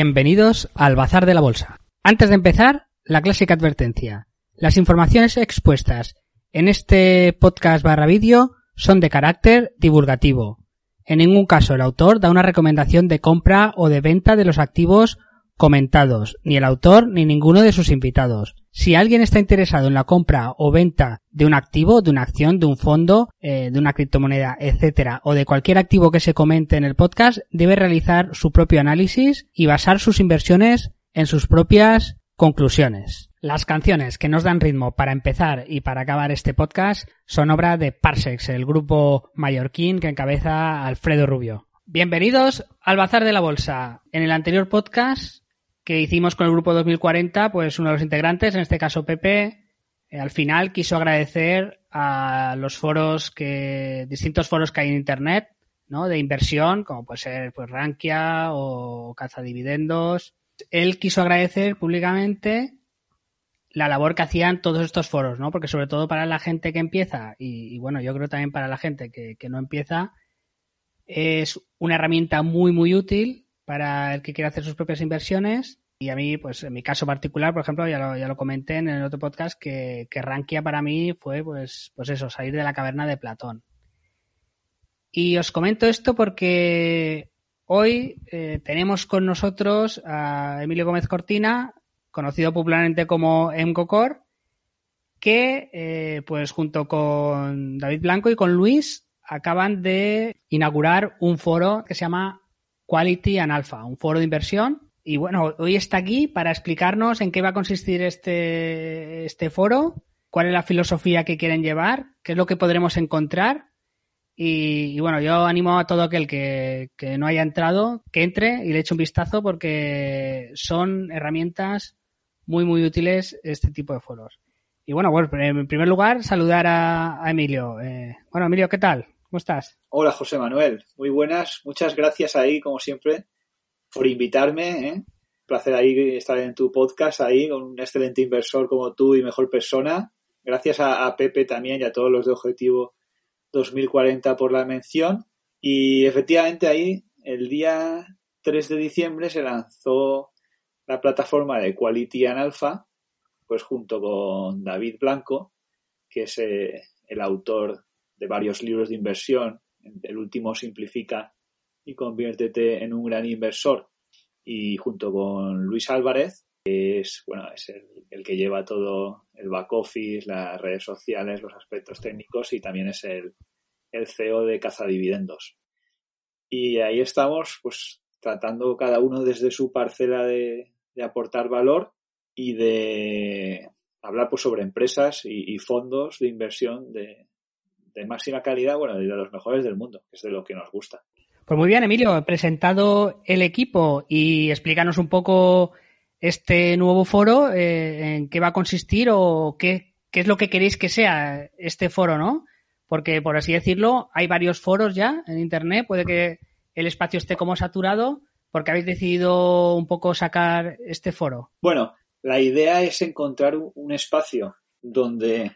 Bienvenidos al Bazar de la Bolsa. Antes de empezar, la clásica advertencia. Las informaciones expuestas en este podcast barra vídeo son de carácter divulgativo. En ningún caso el autor da una recomendación de compra o de venta de los activos comentados, ni el autor ni ninguno de sus invitados. Si alguien está interesado en la compra o venta de un activo, de una acción, de un fondo, eh, de una criptomoneda, etcétera, o de cualquier activo que se comente en el podcast, debe realizar su propio análisis y basar sus inversiones en sus propias conclusiones. Las canciones que nos dan ritmo para empezar y para acabar este podcast son obra de Parsex, el grupo mallorquín que encabeza Alfredo Rubio. Bienvenidos al Bazar de la Bolsa. En el anterior podcast que hicimos con el grupo 2040, pues uno de los integrantes, en este caso Pepe, eh, al final quiso agradecer a los foros que, distintos foros que hay en internet, ¿no? De inversión, como puede ser pues Rankia o Caza Dividendos. Él quiso agradecer públicamente la labor que hacían todos estos foros, ¿no? Porque sobre todo para la gente que empieza, y, bueno, yo creo también para la gente que, que no empieza, es una herramienta muy, muy útil para el que quiera hacer sus propias inversiones. Y a mí, pues en mi caso particular, por ejemplo, ya lo, ya lo comenté en el otro podcast, que, que Rankia para mí fue, pues, pues eso, salir de la caverna de Platón. Y os comento esto porque hoy eh, tenemos con nosotros a Emilio Gómez Cortina, conocido popularmente como Emcocor, que eh, pues junto con David Blanco y con Luis acaban de inaugurar un foro que se llama Quality and Alpha, un foro de inversión. Y bueno, hoy está aquí para explicarnos en qué va a consistir este, este foro, cuál es la filosofía que quieren llevar, qué es lo que podremos encontrar. Y, bueno, yo animo a todo aquel que, que, no haya entrado, que entre y le eche un vistazo porque son herramientas muy, muy útiles este tipo de foros. Y bueno, bueno en primer lugar, saludar a, a Emilio. Eh, bueno, Emilio, ¿qué tal? ¿Cómo estás? Hola, José Manuel. Muy buenas. Muchas gracias ahí, como siempre, por invitarme. ¿eh? placer ahí estar en tu podcast ahí con un excelente inversor como tú y mejor persona. Gracias a, Pepe también y a todos los de Objetivo 2040 por la mención. Y efectivamente ahí, el día 3 de diciembre se lanzó la plataforma de Quality and Alpha, pues junto con David Blanco, que es eh, el autor de varios libros de inversión. El último simplifica y conviértete en un gran inversor. Y junto con Luis Álvarez, que es, bueno, es el, que lleva todo el back office, las redes sociales, los aspectos técnicos y también es el, el CEO de Caza Dividendos. Y ahí estamos, pues, tratando cada uno desde su parcela de, de aportar valor y de hablar pues, sobre empresas y, y fondos de inversión de, de máxima calidad, bueno, de los mejores del mundo, que es de lo que nos gusta. Pues muy bien, Emilio, he presentado el equipo y explícanos un poco este nuevo foro, eh, en qué va a consistir o qué, qué, es lo que queréis que sea este foro, ¿no? Porque, por así decirlo, hay varios foros ya en Internet, puede que el espacio esté como saturado, porque habéis decidido un poco sacar este foro. Bueno, la idea es encontrar un espacio donde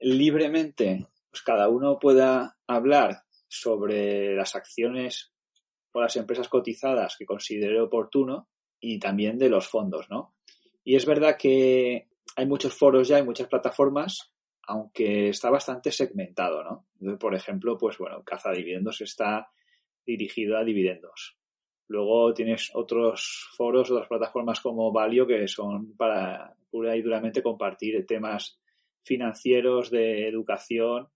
libremente pues cada uno pueda hablar sobre las acciones o las empresas cotizadas que considere oportuno y también de los fondos, ¿no? Y es verdad que hay muchos foros ya, hay muchas plataformas, aunque está bastante segmentado, ¿no? por ejemplo, pues bueno, Caza Dividendos está dirigido a dividendos. Luego tienes otros foros, otras plataformas como Valio que son para pura y duramente compartir temas financieros, de educación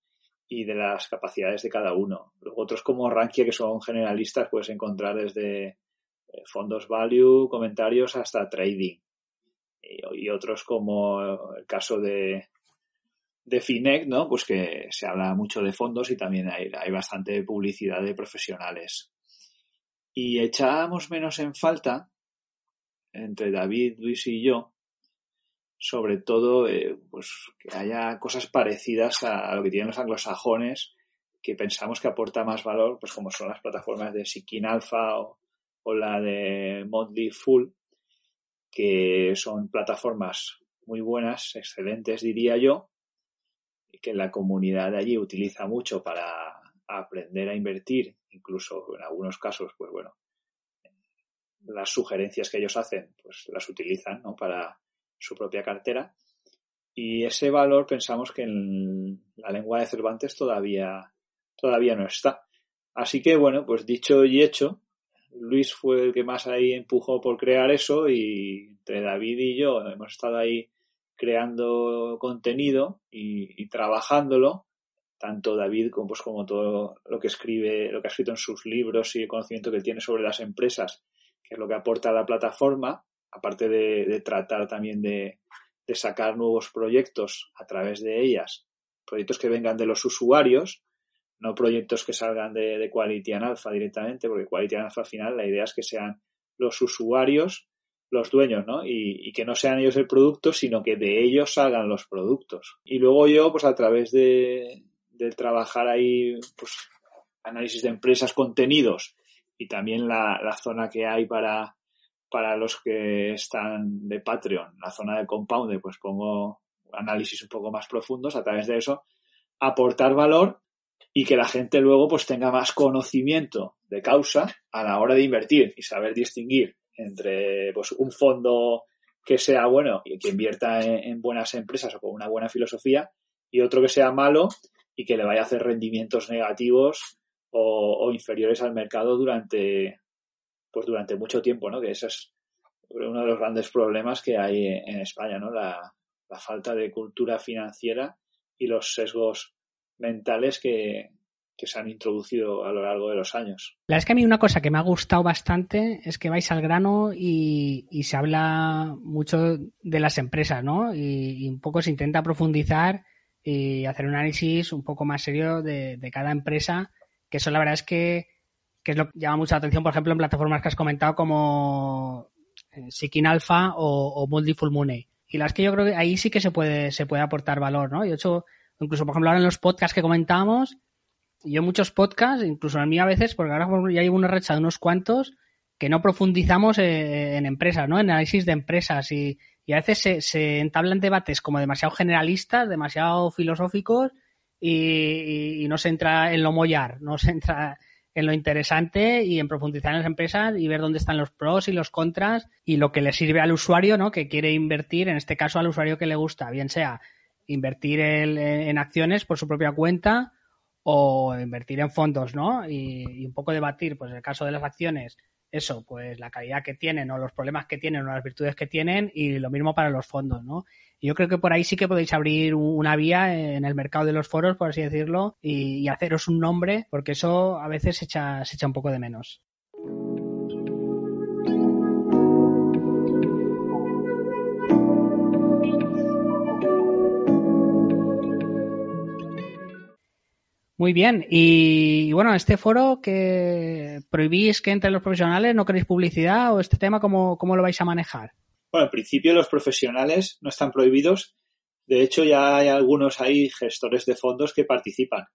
y de las capacidades de cada uno. Luego otros como Rankia, que son generalistas, puedes encontrar desde eh, fondos value, comentarios hasta trading. Y, otros como el caso de, de Finec, ¿no? Pues que se habla mucho de fondos y también hay, hay bastante publicidad de profesionales. Y echábamos menos en falta, entre David, Luis y yo, sobre todo eh, pues que haya cosas parecidas a, lo que tienen los anglosajones que pensamos que aporta más valor, pues como son las plataformas de Sikin Alpha o, la de Motley Full, que son plataformas muy buenas, excelentes diría yo, y que la comunidad allí utiliza mucho para aprender a invertir, incluso en algunos casos, pues bueno, las sugerencias que ellos hacen, pues las utilizan ¿no? para su propia cartera. Y ese valor pensamos que en la lengua de Cervantes todavía, todavía no está. Así que bueno, pues dicho y hecho, Luis fue el que más ahí empujó por crear eso y entre David y yo hemos estado ahí creando contenido y, trabajándolo, tanto David como, pues, como todo lo que escribe, lo que ha escrito en sus libros y el conocimiento que tiene sobre las empresas, que es lo que aporta a la plataforma, aparte de, tratar también de, sacar nuevos proyectos a través de ellas, proyectos que vengan de los usuarios, no proyectos que salgan de, de Quality and Alpha directamente, porque Quality and Alpha al final la idea es que sean los usuarios los dueños, ¿no? Y, que no sean ellos el producto, sino que de ellos salgan los productos. Y luego yo, pues a través de, trabajar ahí, pues análisis de empresas, contenidos y también la, zona que hay para, para los que están de Patreon, la zona de Compound, pues pongo análisis un poco más profundos a través de eso, aportar valor y que la gente luego pues tenga más conocimiento de causa a la hora de invertir y saber distinguir entre pues, un fondo que sea bueno y que invierta en, buenas empresas o con una buena filosofía y otro que sea malo y que le vaya a hacer rendimientos negativos o, inferiores al mercado durante pues durante mucho tiempo, ¿no? Que ese es uno de los grandes problemas que hay en España, ¿no? La, falta de cultura financiera y los sesgos mentales que, se han introducido a lo largo de los años. La es que a mí una cosa que me ha gustado bastante es que vais al grano y, se habla mucho de las empresas, ¿no? Y, un poco se intenta profundizar y hacer un análisis un poco más serio de, cada empresa, que eso la verdad es que, es lo que llama mucha atención, por ejemplo, en plataformas que has comentado como eh, Seeking Alpha o, o Multifull Money. Y las que yo creo que ahí sí que se puede, se puede aportar valor, ¿no? Y de hecho, incluso, por ejemplo, ahora en los podcasts que comentábamos, yo muchos podcasts, incluso en mí a veces, porque ahora ya llevo una recha de unos cuantos, que no profundizamos eh, en empresas, ¿no? En análisis de empresas y, a veces se, se, entablan debates como demasiado generalistas, demasiado filosóficos y, no se entra en lo mollar, no se entra en lo interesante y en profundizar en las empresas y ver dónde están los pros y los contras y lo que le sirve al usuario, ¿no? Que quiere invertir, en este caso al usuario que le gusta, bien sea invertir en acciones por su propia cuenta o invertir en fondos, ¿no? Y, un poco debatir, pues en el caso de las acciones, eso, pues la calidad que tienen o los problemas que tienen o las virtudes que tienen y lo mismo para los fondos, ¿no? Yo creo que por ahí sí que podéis abrir una vía en el mercado de los foros, por así decirlo, y, y haceros un nombre, porque eso a veces se echa, se echa un poco de menos. Muy bien. Y, bueno, este foro que prohibís que entre los profesionales, no queréis publicidad o este tema, ¿cómo, ¿cómo lo vais a manejar? Bueno, en principio los profesionales no están prohibidos. De hecho, ya hay algunos ahí gestores de fondos que participan.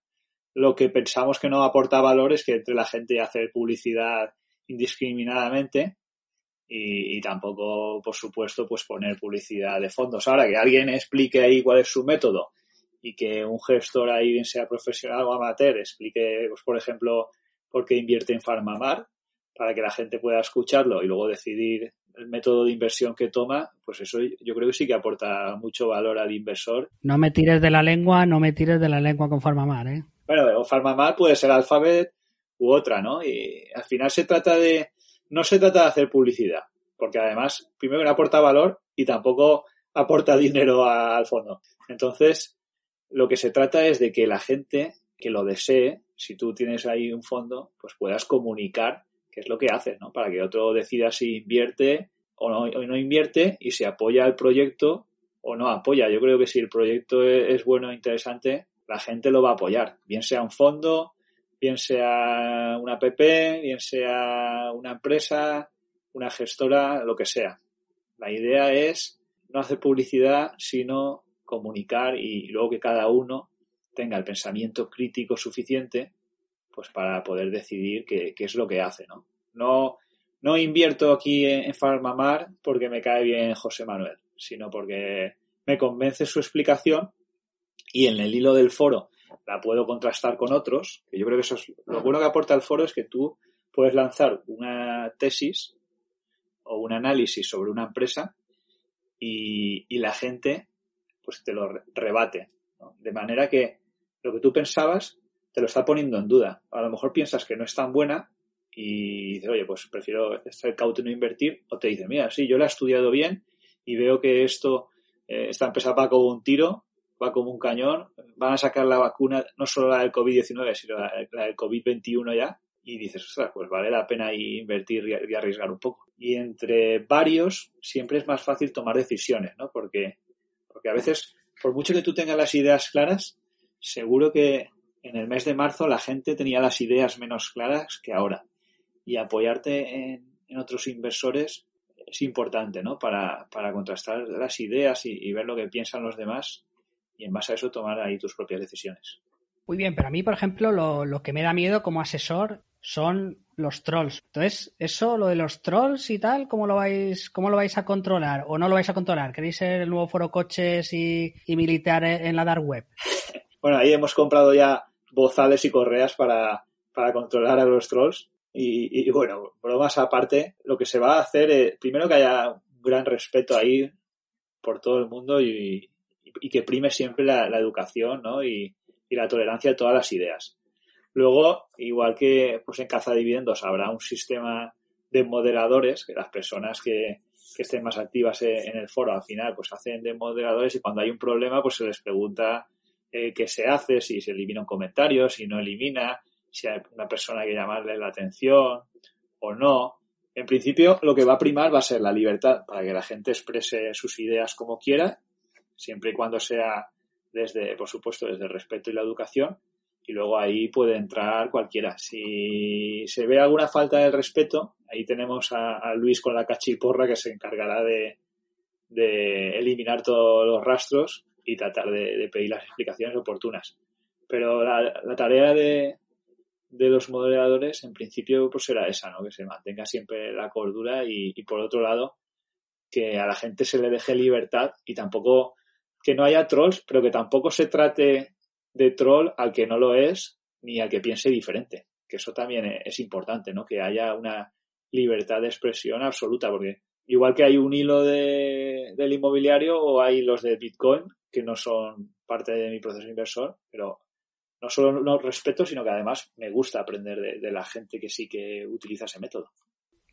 Lo que pensamos que no aporta valor es que entre la gente hacer publicidad indiscriminadamente y, y, tampoco, por supuesto, pues poner publicidad de fondos. Ahora que alguien explique ahí cuál es su método y que un gestor ahí, bien sea profesional o amateur, explique, pues, por ejemplo, por qué invierte en Farmamar, para que la gente pueda escucharlo y luego decidir el método de inversión que toma, pues eso yo creo que sí que aporta mucho valor al inversor. No me tires de la lengua, no me tires de la lengua con Farmamar, ¿eh? Bueno, o Farmamar puede ser Alphabet u otra, ¿no? Y al final se trata de, no se trata de hacer publicidad, porque además, primero que no aporta valor y tampoco aporta dinero al fondo. Entonces, lo que se trata es de que la gente que lo desee, si tú tienes ahí un fondo, pues puedas comunicar qué es lo que haces, ¿no? Para que otro decida si invierte o no, o no invierte y si apoya el proyecto o no apoya. Yo creo que si el proyecto es bueno e interesante, la gente lo va a apoyar, bien sea un fondo, bien sea una app, bien sea una empresa, una gestora, lo que sea. La idea es no hacer publicidad, sino comunicar y luego que cada uno tenga el pensamiento crítico suficiente pues para poder decidir qué, es lo que hace, ¿no? No, no invierto aquí en, Farmamar porque me cae bien José Manuel, sino porque me convence su explicación y en el hilo del foro la puedo contrastar con otros, que yo creo que eso es lo bueno que aporta el foro es que tú puedes lanzar una tesis o un análisis sobre una empresa y la gente pues te lo rebate. ¿no? De manera que lo que tú pensabas te lo está poniendo en duda. A lo mejor piensas que no es tan buena y dices, oye, pues prefiero estar cauto y no invertir. O te dice, mira, sí, yo la he estudiado bien y veo que esto, eh, esta empresa va como un tiro, va como un cañón, van a sacar la vacuna, no solo la del COVID-19, sino la, del COVID-21 ya, y dices, ostras, pues vale la pena invertir y arriesgar un poco. Y entre varios siempre es más fácil tomar decisiones, ¿no? Porque, porque a veces, por mucho que tú tengas las ideas claras, seguro que en el mes de marzo la gente tenía las ideas menos claras que ahora. Y apoyarte en, en otros inversores es importante, ¿no? Para, para contrastar las ideas y, ver lo que piensan los demás y en base a eso tomar ahí tus propias decisiones. Muy bien, pero a mí, por ejemplo, lo, lo que me da miedo como asesor son los trolls. Entonces, eso, lo de los trolls y tal, ¿cómo lo vais, cómo lo vais a controlar? ¿O no lo vais a controlar? ¿Queréis ser el nuevo foro coches y, y militar en la dark web? bueno, ahí hemos comprado ya bozales y correas para, para controlar a los trolls. Y, bueno, bromas aparte, lo que se va a hacer es, primero que haya un gran respeto ahí por todo el mundo y, y que prime siempre la, la educación ¿no? y, y, la tolerancia de todas las ideas. Luego, igual que pues en caza de dividendos habrá un sistema de moderadores, que las personas que, que estén más activas en el foro al final pues hacen de moderadores y cuando hay un problema pues se les pregunta eh, qué se hace, si se elimina un comentario, si no elimina, si hay una persona que llamarle la atención o no. En principio, lo que va a primar va a ser la libertad para que la gente exprese sus ideas como quiera, siempre y cuando sea desde, por supuesto, desde el respeto y la educación. Y luego ahí puede entrar cualquiera. Si se ve alguna falta de respeto, ahí tenemos a, Luis con la cachiporra que se encargará de, de eliminar todos los rastros y tratar de, de pedir las explicaciones oportunas. Pero la, la tarea de, de, los moderadores, en principio, pues será esa, ¿no? Que se mantenga siempre la cordura y, y, por otro lado, que a la gente se le deje libertad y tampoco que no haya trolls, pero que tampoco se trate de troll al que no lo es ni al que piense diferente. Que eso también es importante, ¿no? Que haya una libertad de expresión absoluta, porque igual que hay un hilo de, del inmobiliario o hay los de Bitcoin, que no son parte de mi proceso inversor, pero no solo los respeto, sino que además me gusta aprender de, de, la gente que sí que utiliza ese método.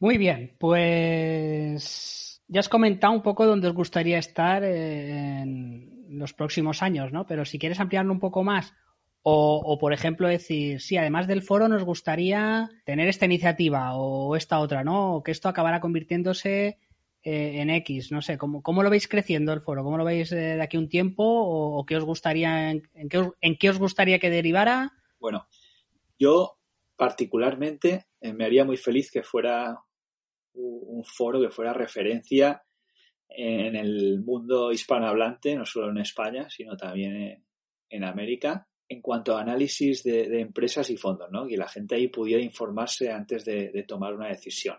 Muy bien, pues ya has comentado un poco dónde os gustaría estar en los próximos años, ¿no? Pero si quieres ampliarlo un poco más, o, por ejemplo decir, sí, además del foro nos gustaría tener esta iniciativa o esta otra, ¿no? O que esto acabará convirtiéndose eh, en X, no sé, ¿cómo, ¿cómo, lo veis creciendo el foro? ¿Cómo lo veis de, de aquí un tiempo? ¿O, qué os gustaría, en, en, en, qué os, gustaría que derivara? Bueno, yo particularmente eh, me haría muy feliz que fuera un foro que fuera referencia en el mundo hispanohablante, no solo en España, sino también en, en América, en cuanto a análisis de, empresas y fondos, ¿no? Que la gente ahí pudiera informarse antes de, de tomar una decisión.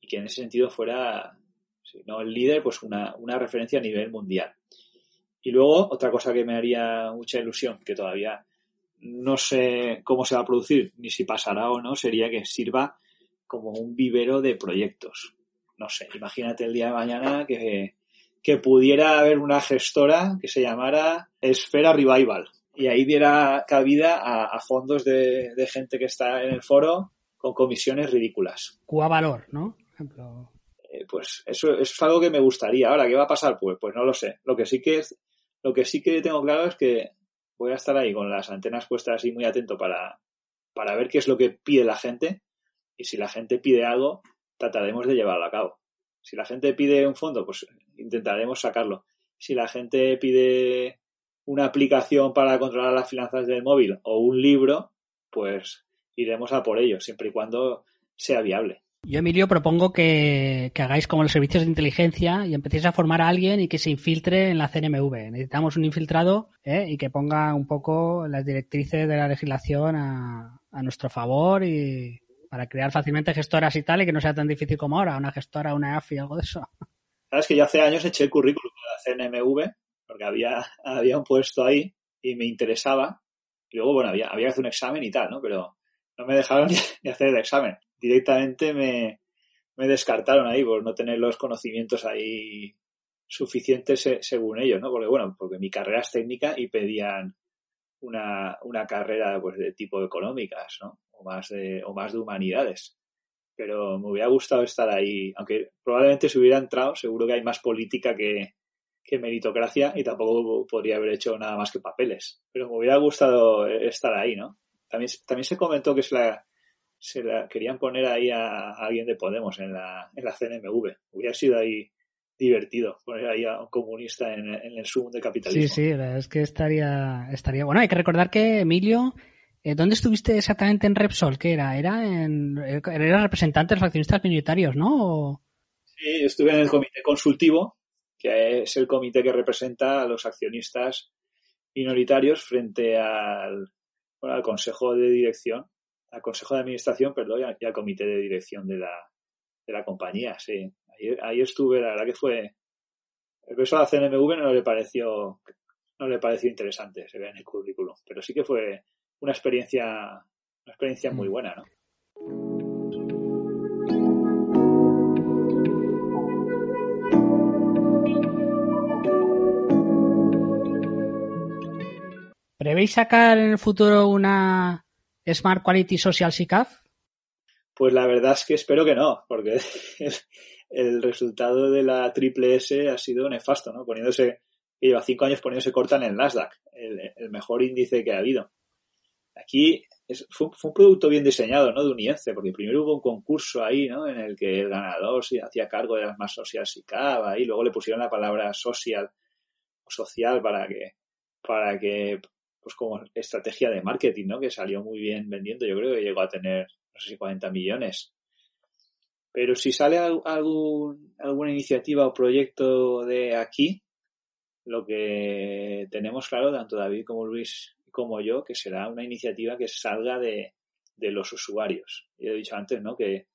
Y que en ese sentido fuera si no el líder, pues una, una referencia a nivel mundial. Y luego, otra cosa que me haría mucha ilusión, que todavía no sé cómo se va a producir, ni si pasará o no, sería que sirva como un vivero de proyectos. No sé, imagínate el día de mañana que, que pudiera haber una gestora que se llamara Esfera Revival y ahí diera cabida a, a fondos de, de, gente que está en el foro con comisiones ridículas. Cuá valor, ¿no? Por ejemplo eh, pues eso, eso, es algo que me gustaría. Ahora, ¿qué va a pasar? Pues, pues no lo sé. Lo que sí que es, lo que sí que tengo claro es que voy a estar ahí con las antenas puestas así muy atento para, para ver qué es lo que pide la gente y si la gente pide algo, trataremos de llevarlo a cabo. Si la gente pide un fondo, pues intentaremos sacarlo. Si la gente pide una aplicación para controlar las finanzas del móvil o un libro, pues iremos a por ello, siempre y cuando sea viable. Yo, Emilio, propongo que, hagáis como los servicios de inteligencia y empecéis a formar a alguien y que se infiltre en la CNMV. Necesitamos un infiltrado ¿eh? y que ponga un poco las directrices de la legislación a, nuestro favor y para crear fácilmente gestoras y tal y que no sea tan difícil como ahora, una gestora, una AFI, algo de eso. Sabes que yo hace años eché el currículum de la CNMV porque había, había un puesto ahí y me interesaba. Y luego, bueno, había, había que hacer un examen y tal, ¿no? Pero no me dejaron ni hacer el examen directamente me, me descartaron ahí por no tener los conocimientos ahí suficientes según ellos, ¿no? Porque bueno, porque mi carrera es técnica y pedían una, una carrera pues de tipo económicas, ¿no? O más de, o más de humanidades. Pero me hubiera gustado estar ahí, aunque probablemente si hubiera entrado, seguro que hay más política que, que meritocracia y tampoco podría haber hecho nada más que papeles. Pero me hubiera gustado estar ahí, ¿no? También, también se comentó que se la, se la querían poner ahí a, alguien de Podemos en la, en la CNMV. Hubiera sido ahí divertido poner ahí a un comunista en, el Zoom de capitalismo. Sí, sí, es que estaría, estaría bueno. Hay que recordar que Emilio, ¿dónde estuviste exactamente en Repsol? ¿Qué era? Era en, era representante de los accionistas minoritarios, ¿no? Sí, estuve en el comité consultivo, que es el comité que representa a los accionistas minoritarios frente al, al consejo de dirección, al consejo de administración, perdón, y al comité de dirección de la, de la compañía, sí ahí, estuve, la verdad que fue. El peso a la CNMV no le pareció, no le pareció interesante, se ve en el currículum, pero sí que fue una experiencia, una experiencia muy mm. buena, ¿no? ¿Prevéis sacar en el futuro una Smart Quality Social SICAF? Pues la verdad es que espero que no, porque el resultado de la triple S ha sido nefasto, ¿no? Poniéndose, lleva cinco años poniéndose corta en el Nasdaq, el, mejor índice que ha habido. Aquí fue, un producto bien diseñado, ¿no? De Unience, porque primero hubo un concurso ahí, ¿no? En el que el ganador hacía cargo de las más sociales y cava, y luego le pusieron la palabra social, social para que, para que, pues como estrategia de marketing, ¿no? Que salió muy bien vendiendo. Yo creo que llegó a tener, no sé si 40 millones pero si sale algún, alguna iniciativa o proyecto de aquí, lo que tenemos claro, tanto David como Luis como yo, que será una iniciativa que salga de, los usuarios. Yo he dicho antes, ¿no? Que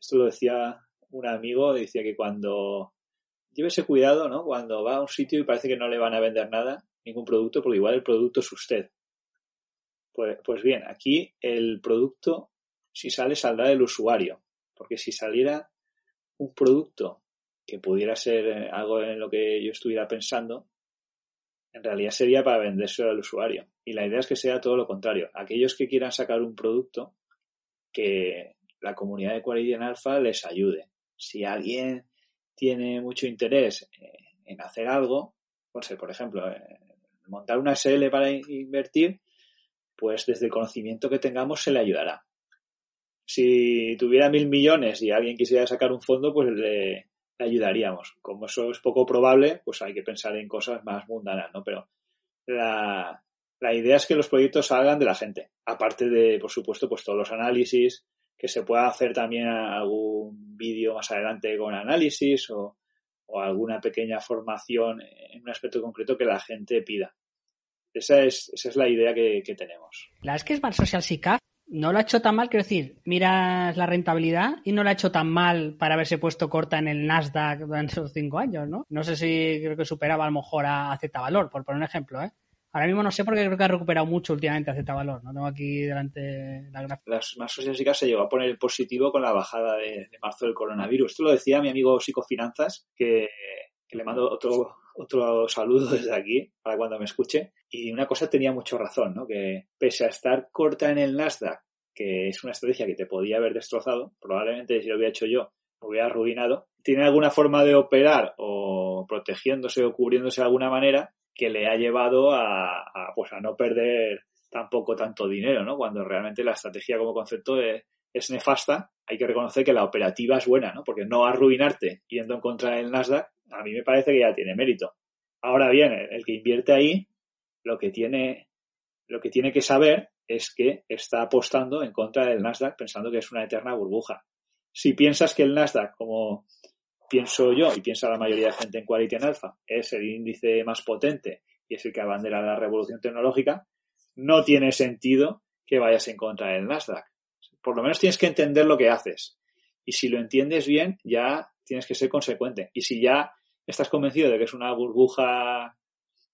esto lo decía un amigo, decía que cuando llévese cuidado, ¿no? Cuando va a un sitio y parece que no le van a vender nada, ningún producto, porque igual el producto es usted. Pues, pues bien, aquí el producto, si sale, saldrá del usuario. Porque si saliera un producto que pudiera ser eh, algo en lo que yo estuviera pensando, en realidad sería para vendérselo al usuario. Y la idea es que sea todo lo contrario. Aquellos que quieran sacar un producto, que la comunidad de Quality en Alpha les ayude. Si alguien tiene mucho interés eh, en hacer algo, por ejemplo, eh, montar una SL para invertir, pues desde el conocimiento que tengamos se le ayudará si tuviera mil millones y alguien quisiera sacar un fondo, pues le, ayudaríamos. Como eso es poco probable, pues hay que pensar en cosas más mundanas, ¿no? Pero la, la idea es que los proyectos salgan de la gente. Aparte de, por supuesto, pues todos los análisis, que se pueda hacer también algún vídeo más adelante con análisis o, o, alguna pequeña formación en un aspecto concreto que la gente pida. Esa es, esa es la idea que, que tenemos. La es que es Social SICAF no lo ha hecho tan mal, quiero decir, miras la rentabilidad y no lo ha hecho tan mal para haberse puesto corta en el Nasdaq durante esos cinco años, ¿no? No sé si creo que superaba a lo mejor a Z Valor, por poner un ejemplo, ¿eh? Ahora mismo no sé porque creo que ha recuperado mucho últimamente a Z Valor, no tengo aquí delante la gráfica. Las más sociales se llegó a poner positivo con la bajada de, marzo del coronavirus. Esto lo decía mi amigo Psicofinanzas, que, que le mando otro otro saludo desde aquí para cuando me escuche. Y una cosa tenía mucho razón, ¿no? Que pese a estar corta en el Nasdaq, que es una estrategia que te podía haber destrozado, probablemente si lo hubiera hecho yo, me hubiera arruinado, tiene alguna forma de operar o protegiéndose o cubriéndose de alguna manera que le ha llevado a, pues a no perder tampoco tanto dinero, ¿no? Cuando realmente la estrategia como concepto es, es nefasta, hay que reconocer que la operativa es buena, ¿no? Porque no arruinarte yendo en contra del Nasdaq a mí me parece que ya tiene mérito. Ahora bien, el que invierte ahí, lo que tiene, lo que tiene que saber es que está apostando en contra del Nasdaq pensando que es una eterna burbuja. Si piensas que el Nasdaq, como pienso yo y piensa la mayoría de gente en Quality en Alpha, es el índice más potente y es el que abandera la revolución tecnológica, no tiene sentido que vayas en contra del Nasdaq. Por lo menos tienes que entender lo que haces. Y si lo entiendes bien, ya tienes que ser consecuente. Y si ya estás convencido de que es una burbuja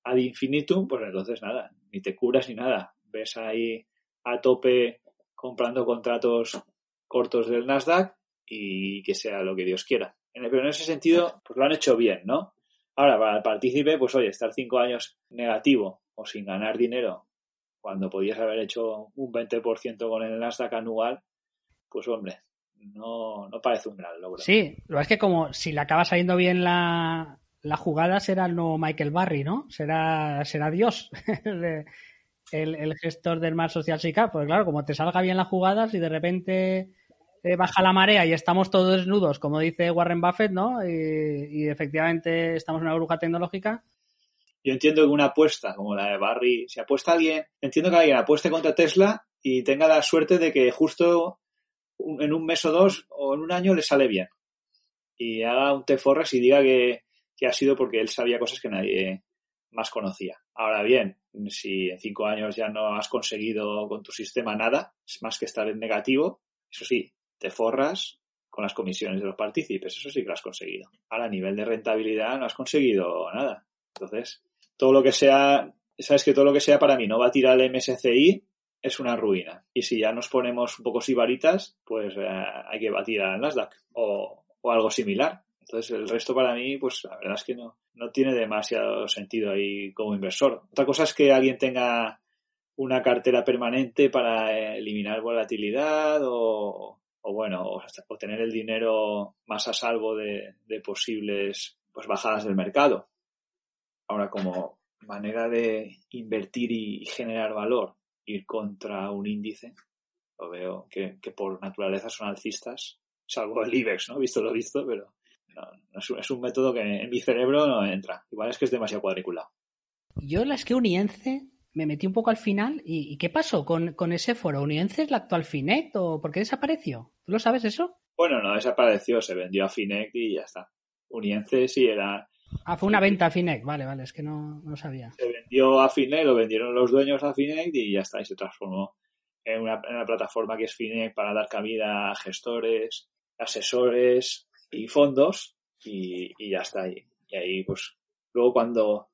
ad infinitum, pues entonces nada, ni te curas ni nada. Ves ahí a tope comprando contratos cortos del Nasdaq y que sea lo que Dios quiera. Pero en ese sentido, pues lo han hecho bien, ¿no? Ahora, para el partícipe, pues oye, estar cinco años negativo o sin ganar dinero cuando podías haber hecho un 20% con el Nasdaq anual, pues hombre, no, no parece un gran logro. Sí, lo es que como si le acaba saliendo bien la, la jugada, será el nuevo Michael Barry, ¿no? Será, será Dios, el, el, gestor del Mar Social SICAP. Pues claro, como te salga bien la jugada, si de repente eh, baja la marea y estamos todos desnudos, como dice Warren Buffett, ¿no? Y, efectivamente estamos en una bruja tecnológica. Yo entiendo que una apuesta como la de Barry, si apuesta alguien, entiendo que alguien apueste contra Tesla y tenga la suerte de que justo en un mes o dos o en un año le sale bien. Y haga un T-Forras y diga que, que ha sido porque él sabía cosas que nadie más conocía. Ahora bien, si en cinco años ya no has conseguido con tu sistema nada, es más que estar en negativo, eso sí, te forras con las comisiones de los partícipes, eso sí que lo has conseguido. Ahora, a nivel de rentabilidad no has conseguido nada. Entonces, todo lo que sea, sabes que todo lo que sea para mí no va a tirar el MSCI es una ruina. Y si ya nos ponemos un poco sibaritas, pues eh, hay que batir al Nasdaq o, o, algo similar. Entonces, el resto para mí, pues la verdad es que no, no tiene demasiado sentido ahí como inversor. Otra cosa es que alguien tenga una cartera permanente para eliminar volatilidad o, o bueno, o, tener el dinero más a salvo de, posibles pues bajadas del mercado. Ahora, como manera de invertir y, generar valor, ir contra un índice, lo veo que, por naturaleza son alcistas, salvo el IBEX, ¿no? Visto lo visto, pero es, un, es, un, método que en mi cerebro no entra. Igual es que es demasiado cuadriculado. Yo las que uniense me metí un poco al final. ¿Y, qué pasó con, ese foro? ¿Uniense es la actual Finet o por qué desapareció? ¿Tú lo sabes eso? Bueno, no desapareció, se vendió a Finet y ya está. Uniense sí era. Ah, fue una venta a Finet, vale, vale, es que no, no sabía. Se vendió a Finet, lo vendieron los dueños a Finet y ya está, y se transformó en una, plataforma que es Finet para dar cabida a gestores, asesores y fondos y, ya está. Y, y ahí, pues, luego cuando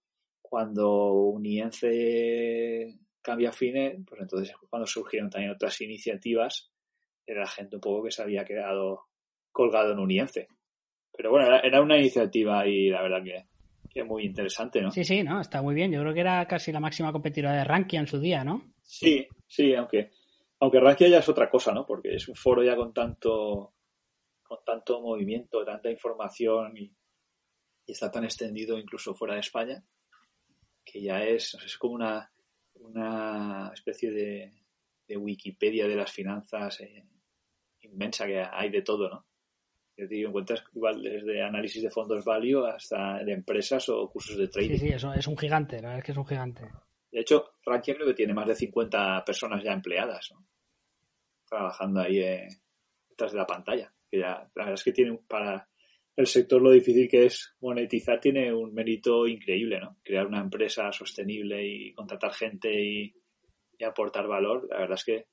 cuando Uniense cambia a Fine, pues entonces es cuando surgieron también otras iniciativas de la gente un poco que se había quedado colgado en Uniense. Pero bueno, era, una iniciativa y la verdad que, que, muy interesante, ¿no? Sí, sí, no, está muy bien. Yo creo que era casi la máxima competidora de Rankia en su día, ¿no? Sí, sí, aunque, aunque Rankia ya es otra cosa, ¿no? Porque es un foro ya con tanto, con tanto movimiento, tanta información y está tan extendido incluso fuera de España que ya es, es como una, una especie de, de, Wikipedia de las finanzas eh, inmensa que hay de todo, ¿no? Yo te encuentras igual desde análisis de fondos value hasta de empresas o cursos de trading. Sí, sí, eso es un gigante, la verdad es que es un gigante. De hecho, Rankia creo que tiene más de 50 personas ya empleadas, ¿no? Trabajando ahí eh, detrás de la pantalla. Que ya, la verdad es que tiene para el sector lo difícil que es monetizar tiene un mérito increíble, ¿no? Crear una empresa sostenible y contratar gente y, aportar valor, la verdad es que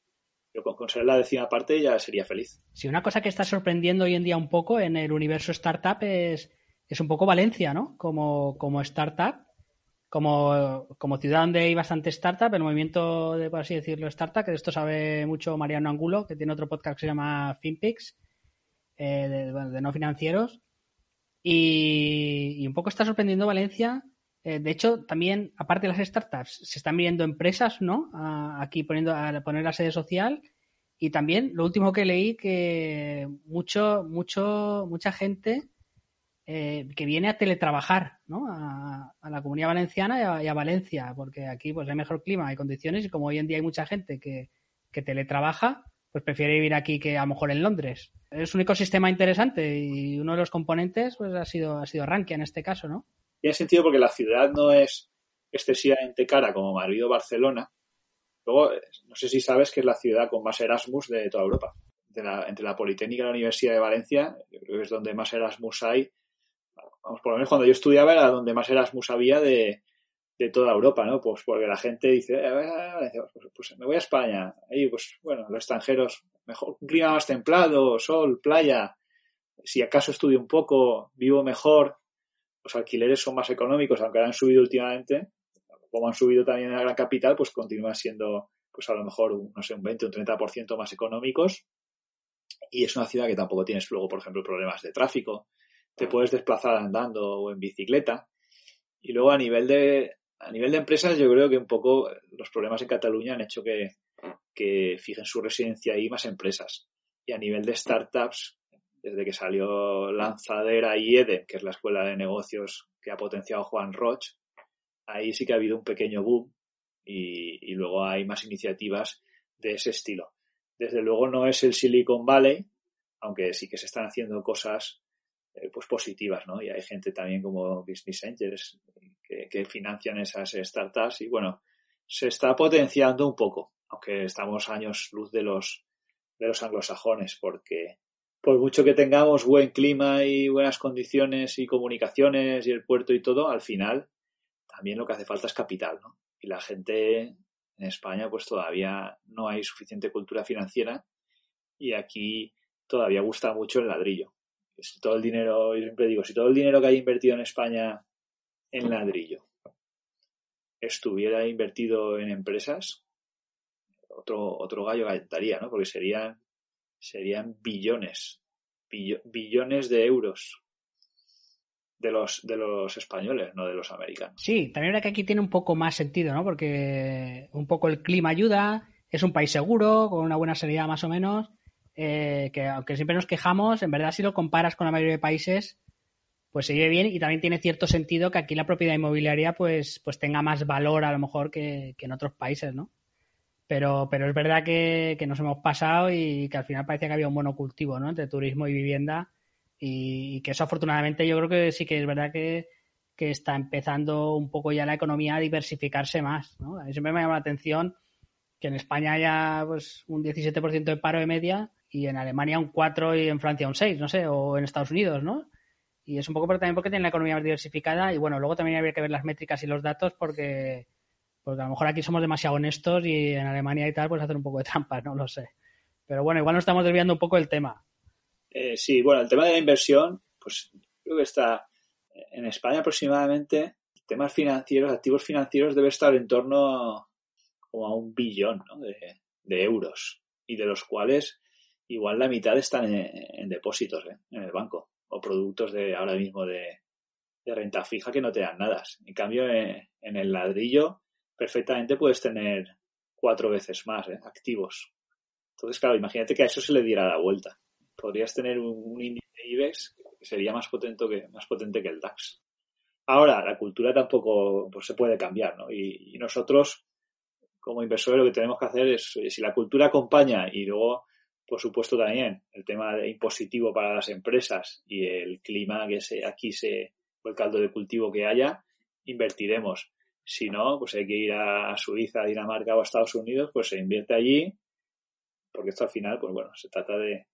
yo con ser la décima parte ya sería feliz. Sí, una cosa que está sorprendiendo hoy en día un poco en el universo startup es, es un poco Valencia, ¿no? Como, como startup, como, como ciudad donde hay bastante startup, el movimiento de, por así decirlo, startup, que de esto sabe mucho Mariano Angulo, que tiene otro podcast que se llama FinPix, eh, de no financieros, y, un poco está sorprendiendo Valencia. Eh, de hecho, también, aparte de las startups, se están viendo empresas, ¿no? aquí poniendo, a poner la sede social. Y también, lo último que leí, que mucho, mucho, mucha gente eh, que viene a teletrabajar, ¿no? A, la comunidad valenciana y a, Valencia, porque aquí pues hay mejor clima y condiciones y como hoy en día hay mucha gente que, que teletrabaja, pues prefiere vivir aquí que a lo mejor en Londres. Es un ecosistema interesante y uno de los componentes pues ha sido, ha sido Rankia en este caso, ¿no? Tiene sentido porque la ciudad no es excesivamente cara como Madrid o Barcelona. Luego, no sé si sabes que es la ciudad con más Erasmus de toda Europa. entre la Politécnica y la Universidad de Valencia, yo creo que es donde más Erasmus hay. Vamos, por lo menos cuando yo estudiaba era donde más Erasmus había de, de toda Europa, ¿no? Pues porque la gente dice, eh, pues, pues, me voy a España, ahí pues bueno, los extranjeros, mejor, un clima más templado, sol, playa, si acaso estudio un poco, vivo mejor, los alquileres son más económicos, aunque han subido últimamente, como han subido también en la gran capital, pues continúan siendo, pues a lo mejor, no sé, un 20 o un 30% más económicos. y es una ciudad que tampoco tienes luego, por ejemplo, problemas de tráfico. Te puedes desplazar andando o en bicicleta. Y luego a nivel de, a nivel de empresas, yo creo que un poco los problemas en Cataluña han hecho que, que fijen su residencia ahí más empresas. Y a nivel de startups, desde que salió Lanzadera y EDE, que es la escuela de negocios que ha potenciado Juan Roch, ahí sí que ha habido un pequeño boom y, y luego hay más iniciativas de ese estilo desde luego no es el Silicon Valley, aunque sí que se están haciendo cosas eh, pues positivas, ¿no? Y hay gente también como Business Angels que, financian esas startups y bueno, se está potenciando un poco, aunque estamos años luz de los de los anglosajones, porque por mucho que tengamos buen clima y buenas condiciones y comunicaciones y el puerto y todo, al final también lo que hace falta es capital, ¿no? Y la gente en España pues todavía no hay suficiente cultura financiera y aquí todavía gusta mucho el ladrillo. Si todo el dinero, yo siempre digo, si todo el dinero que hay invertido en España en ladrillo estuviera invertido en empresas, otro, otro gallo cantaría, ¿no? Porque serían, serían billones, billones de euros de los, de los españoles, no de los americanos. Sí, también verdad que aquí tiene un poco más sentido, ¿no? Porque un poco el clima ayuda, es un país seguro, con una buena salida más o menos, eh, que aunque siempre nos quejamos, en verdad si lo comparas con la mayoría de países, pues se vive bien y también tiene cierto sentido que aquí la propiedad inmobiliaria pues, pues tenga más valor a lo mejor que, en otros países, ¿no? Pero, pero es verdad que, que, nos hemos pasado y que al final parecía que había un monocultivo, ¿no? Entre turismo y vivienda y, que eso afortunadamente yo creo que sí que es verdad que, está empezando un poco ya la economía a diversificarse más. ¿no? A mí siempre me llama la atención que en España haya pues, un 17% de paro de media y en Alemania un 4 y en Francia un 6, no sé, o en Estados Unidos, ¿no? Y es un poco también porque tiene la economía más diversificada y bueno, luego también habría que ver las métricas y los datos porque, porque a lo mejor aquí somos demasiado honestos y en Alemania y tal pues hacer un poco de trampas, no lo sé. Pero bueno, igual nos estamos desviando un poco del tema. Eh, sí, bueno, el tema de la inversión, pues creo que está en España aproximadamente, temas financieros, activos financieros, debe estar en torno como a un billón de, euros y de los cuales igual la mitad están en, depósitos ¿eh? en el banco o productos de ahora mismo de, renta fija que no te dan nada. En cambio, eh, en, el ladrillo perfectamente puedes tener cuatro veces más activos. Entonces, claro, imagínate que a eso se le diera la vuelta podrías tener un, índice IBEX que sería más potente que, más potente que el DAX. Ahora, la cultura tampoco pues, se puede cambiar, ¿no? Y, nosotros, como inversores, lo que tenemos que hacer es, si la cultura acompaña y luego, por supuesto, también el tema de impositivo para las empresas y el clima que se, aquí se, o el caldo de cultivo que haya, invertiremos. Si no, pues hay que ir a Suiza, a Dinamarca o a Estados Unidos, pues se invierte allí, porque esto al final, pues bueno, se trata de,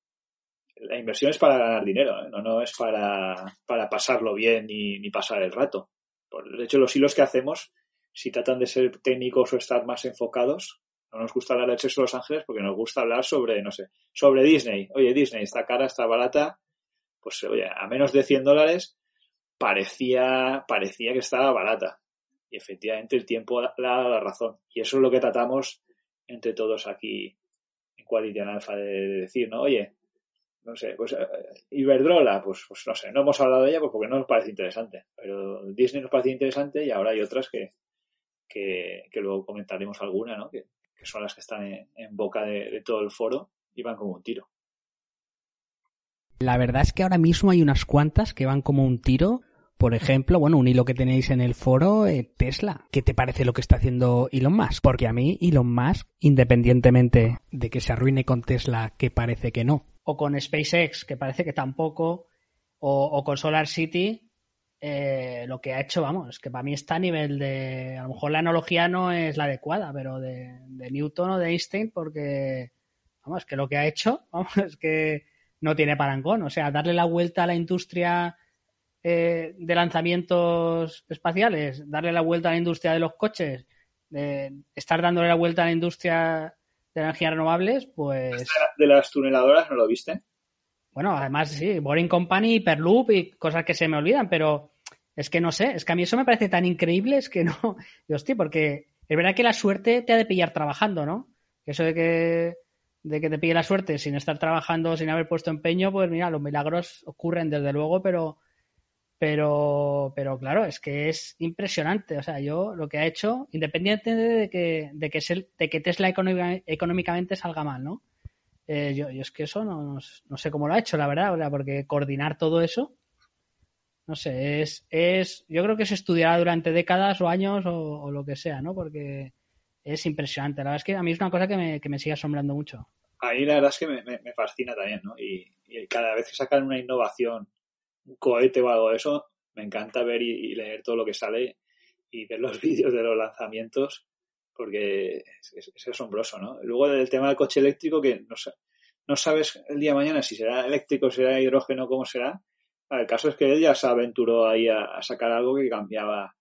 la inversión es para ganar dinero, ¿eh? no, no es para, para pasarlo bien ni, ni, pasar el rato. De hecho, los hilos que hacemos, si tratan de ser técnicos o estar más enfocados, no nos gusta hablar de Sexo Los Ángeles porque nos gusta hablar sobre, no sé, sobre Disney. Oye, Disney está cara, está barata, pues oye, a menos de 100 dólares parecía, parecía que estaba barata. Y efectivamente el tiempo le ha la razón. Y eso es lo que tratamos entre todos aquí en Quality Alpha de, de decir, ¿no? Oye, no sé, pues eh, Iberdrola, pues, pues no sé, no hemos hablado de ella pues, porque no nos parece interesante, pero Disney nos parece interesante y ahora hay otras que, que, luego comentaremos alguna, ¿no? Que, son las que están en, boca de, todo el foro y van como un tiro. La verdad es que ahora mismo hay unas cuantas que van como un tiro. Por ejemplo, bueno, un hilo que tenéis en el foro, eh, Tesla. ¿Qué te parece lo que está haciendo Elon Musk? Porque a mí Elon Musk, independientemente de que se arruine con Tesla, que parece que no, o con SpaceX, que parece que tampoco, o, con Solar City, eh, lo que ha hecho, vamos, es que para mí está a nivel de, a lo mejor la analogía no es la adecuada, pero de, Newton o de Einstein, porque, vamos, que lo que ha hecho, vamos, es que no tiene parangón, o sea, darle la vuelta a la industria eh, de lanzamientos espaciales, darle la vuelta a la industria de los coches, de estar dándole la vuelta a la industria de energías renovables, pues... De las tuneladoras, ¿no lo viste? Bueno, además sí, Boring Company, Hyperloop y cosas que se me olvidan, pero es que no sé, es que a mí eso me parece tan increíble, es que no... Hostia, porque es verdad que la suerte te ha de pillar trabajando, ¿no? Eso de que de que te pille la suerte sin estar trabajando, sin haber puesto empeño, pues mira, los milagros ocurren desde luego, pero pero, pero claro, es que es impresionante. O sea, yo lo que ha hecho, independientemente de que, de que, de que Tesla económicamente salga mal, ¿no? Eh, yo, es que eso no, no, sé cómo lo ha hecho, la verdad, o porque coordinar todo eso, no sé, es, es, yo creo que se estudiará durante décadas o años o, lo que sea, ¿no? Porque es impresionante. La verdad es que a mí es una cosa que me, que me sigue asombrando mucho. A mí la verdad es que me, me, fascina también, ¿no? Y, y, cada vez que sacan una innovación un cohete o algo de eso, me encanta ver y, leer todo lo que sale y ver los vídeos de los lanzamientos porque es, asombroso, ¿no? Luego del tema del coche eléctrico que no, no sabes el día de mañana si será eléctrico, será hidrógeno, cómo será. El caso es que él ya se aventuró ahí a, sacar algo que cambiaba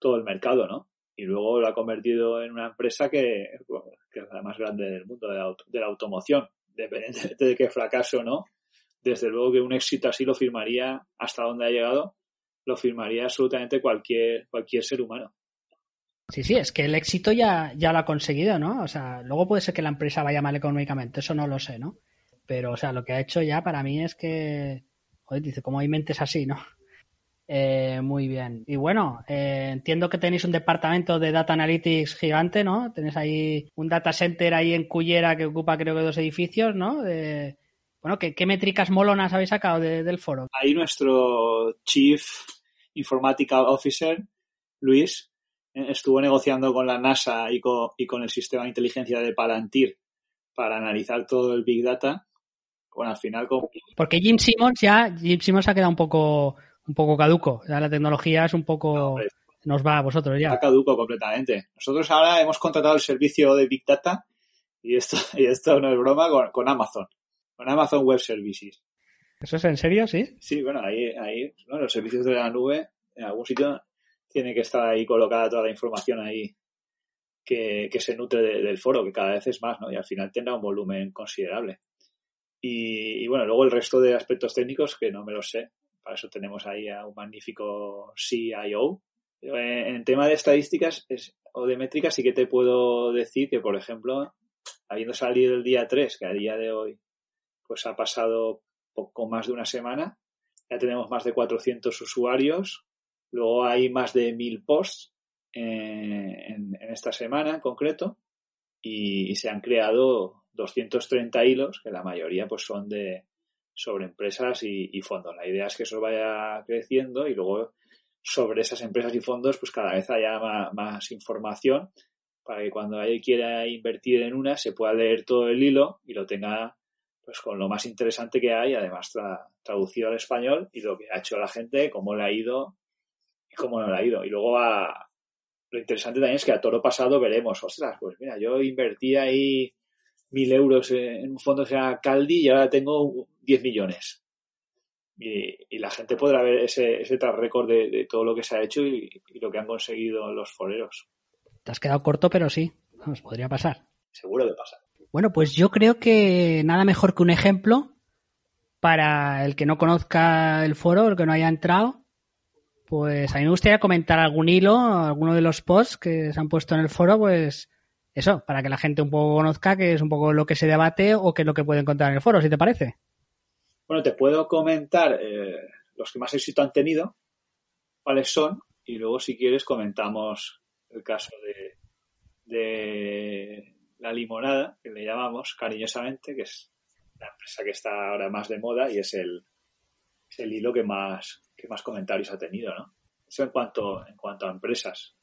todo el mercado, ¿no? Y luego lo ha convertido en una empresa que, que es la más grande del mundo de la, de la automoción, dependientemente de que fracase o no, desde luego que un éxito así lo firmaría hasta donde ha llegado, lo firmaría absolutamente cualquier, cualquier ser humano. Sí, sí, es que el éxito ya, ya lo ha conseguido, ¿no? O sea, luego puede ser que la empresa vaya mal económicamente, eso no lo sé, ¿no? Pero, o sea, lo que ha hecho ya para mí es que, joder, dice, como hay mentes así, ¿no? Eh, muy bien. Y bueno, eh, entiendo que tenéis un departamento de Data Analytics gigante, ¿no? Tenéis ahí un data center ahí en Cullera que ocupa creo que dos edificios, ¿no? Bueno, ¿qué, métricas molonas habéis sacado del foro? Ahí nuestro Chief Informatical Officer, Luis, eh, estuvo negociando con la NASA y con, y con el sistema de inteligencia de Palantir para analizar todo el Big Data. Bueno, al final... Porque Jim Simmons ya, Jim Simmons ha quedado un poco, un poco caduco. Ya la tecnología es un poco... nos va a vosotros ya. Está caduco completamente. Nosotros ahora hemos contratado el servicio de Big Data y esto, y esto no es broma con Amazon con Amazon Web Services. ¿Eso es en serio, sí? Sí, bueno, ahí, ahí los servicios de la nube, en algún sitio tiene que estar ahí colocada toda la información ahí que, se nutre del foro, que cada vez es más, ¿no? Y al final tendrá un volumen considerable. Y, bueno, luego el resto de aspectos técnicos que no me lo sé. Para eso tenemos ahí a un magnífico CIO. En, en tema de estadísticas o de métricas sí que te puedo decir que, por ejemplo, habiendo salido el día 3, que a día de hoy pues ha pasado poco más de una semana. Ya tenemos más de 400 usuarios. Luego hay más de 1000 posts en, esta semana en concreto. Y, se han creado 230 hilos, que la mayoría pues son de sobre empresas y, fondos. La idea es que eso vaya creciendo y luego sobre esas empresas y fondos pues cada vez haya más información para que cuando alguien quiera invertir en una se pueda leer todo el hilo y lo tenga pues con lo más interesante que hay, además traducido al español y lo que ha hecho la gente, cómo le ha ido y cómo no le ha ido. Y luego a, lo interesante también es que a toro pasado veremos, ostras, pues mira, yo invertí ahí mil euros en un fondo que se llama Caldi y ahora tengo 10 millones. Y, la gente podrá ver ese, ese tras récord de, todo lo que se ha hecho y, y, lo que han conseguido los foreros. Te has quedado corto, pero sí, nos podría pasar. Seguro de pasar. Bueno, pues yo creo que nada mejor que un ejemplo para el que no conozca el foro, el que no haya entrado. Pues a mí me gustaría comentar algún hilo, alguno de los posts que se han puesto en el foro, pues eso, para que la gente un poco conozca que es un poco lo que se debate o qué es lo que puede encontrar en el foro, si te parece. Bueno, te puedo comentar eh, los que más éxito han tenido, cuáles son, y luego si quieres comentamos el caso de la limonada, que le llamamos cariñosamente, que es la empresa que está ahora más de moda y es el, el hilo que más, que más comentarios ha tenido, ¿no? Eso en cuanto, en cuanto a empresas.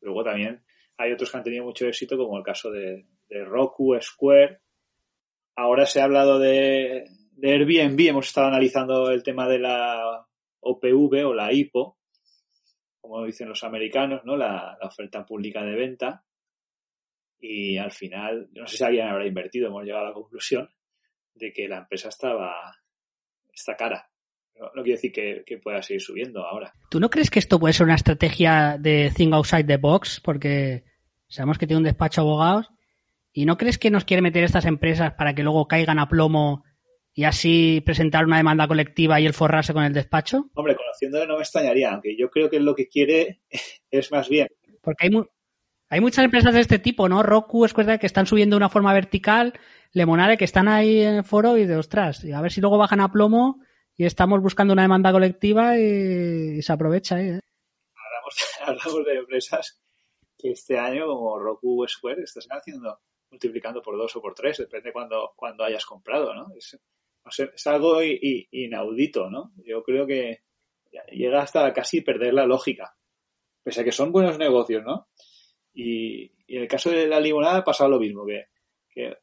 Luego también hay otros que han tenido mucho éxito, como el caso de, Roku, Square. Ahora se ha hablado de, Airbnb, hemos estado analizando el tema de la OPV o la IPO, como dicen los americanos, ¿no? La oferta pública de venta y al final, no sé si alguien habrá invertido, hemos llegado a la conclusión de que la empresa estaba, está cara. No, quiere decir que, pueda seguir subiendo ahora. ¿Tú no crees que esto puede ser una estrategia de think outside the box? Porque sabemos que tiene un despacho de abogados. ¿Y no crees que nos quiere meter estas empresas para que luego caigan a plomo y así presentar una demanda colectiva y el forrarse con el despacho? Hombre, conociéndole no me extrañaría, aunque yo creo que lo que quiere es más bien. Porque hay, hay muchas empresas de este tipo, ¿no? Roku es verdad que están subiendo de una forma vertical, Lemonade que están ahí en el foro y de ostras, a ver si luego bajan a plomo y estamos buscando una demanda colectiva y, se aprovecha ahí. ¿eh? Hablamos, de empresas que este año, como Roku o Square, estás haciendo, multiplicando por dos o por tres, depende cuando, cuando hayas comprado, ¿no? Es, es algo inaudito, ¿no? Yo creo que llega hasta casi perder la lógica. Pese a que son buenos negocios, ¿no? Y, en el caso de la limonada ha pasado lo mismo, que,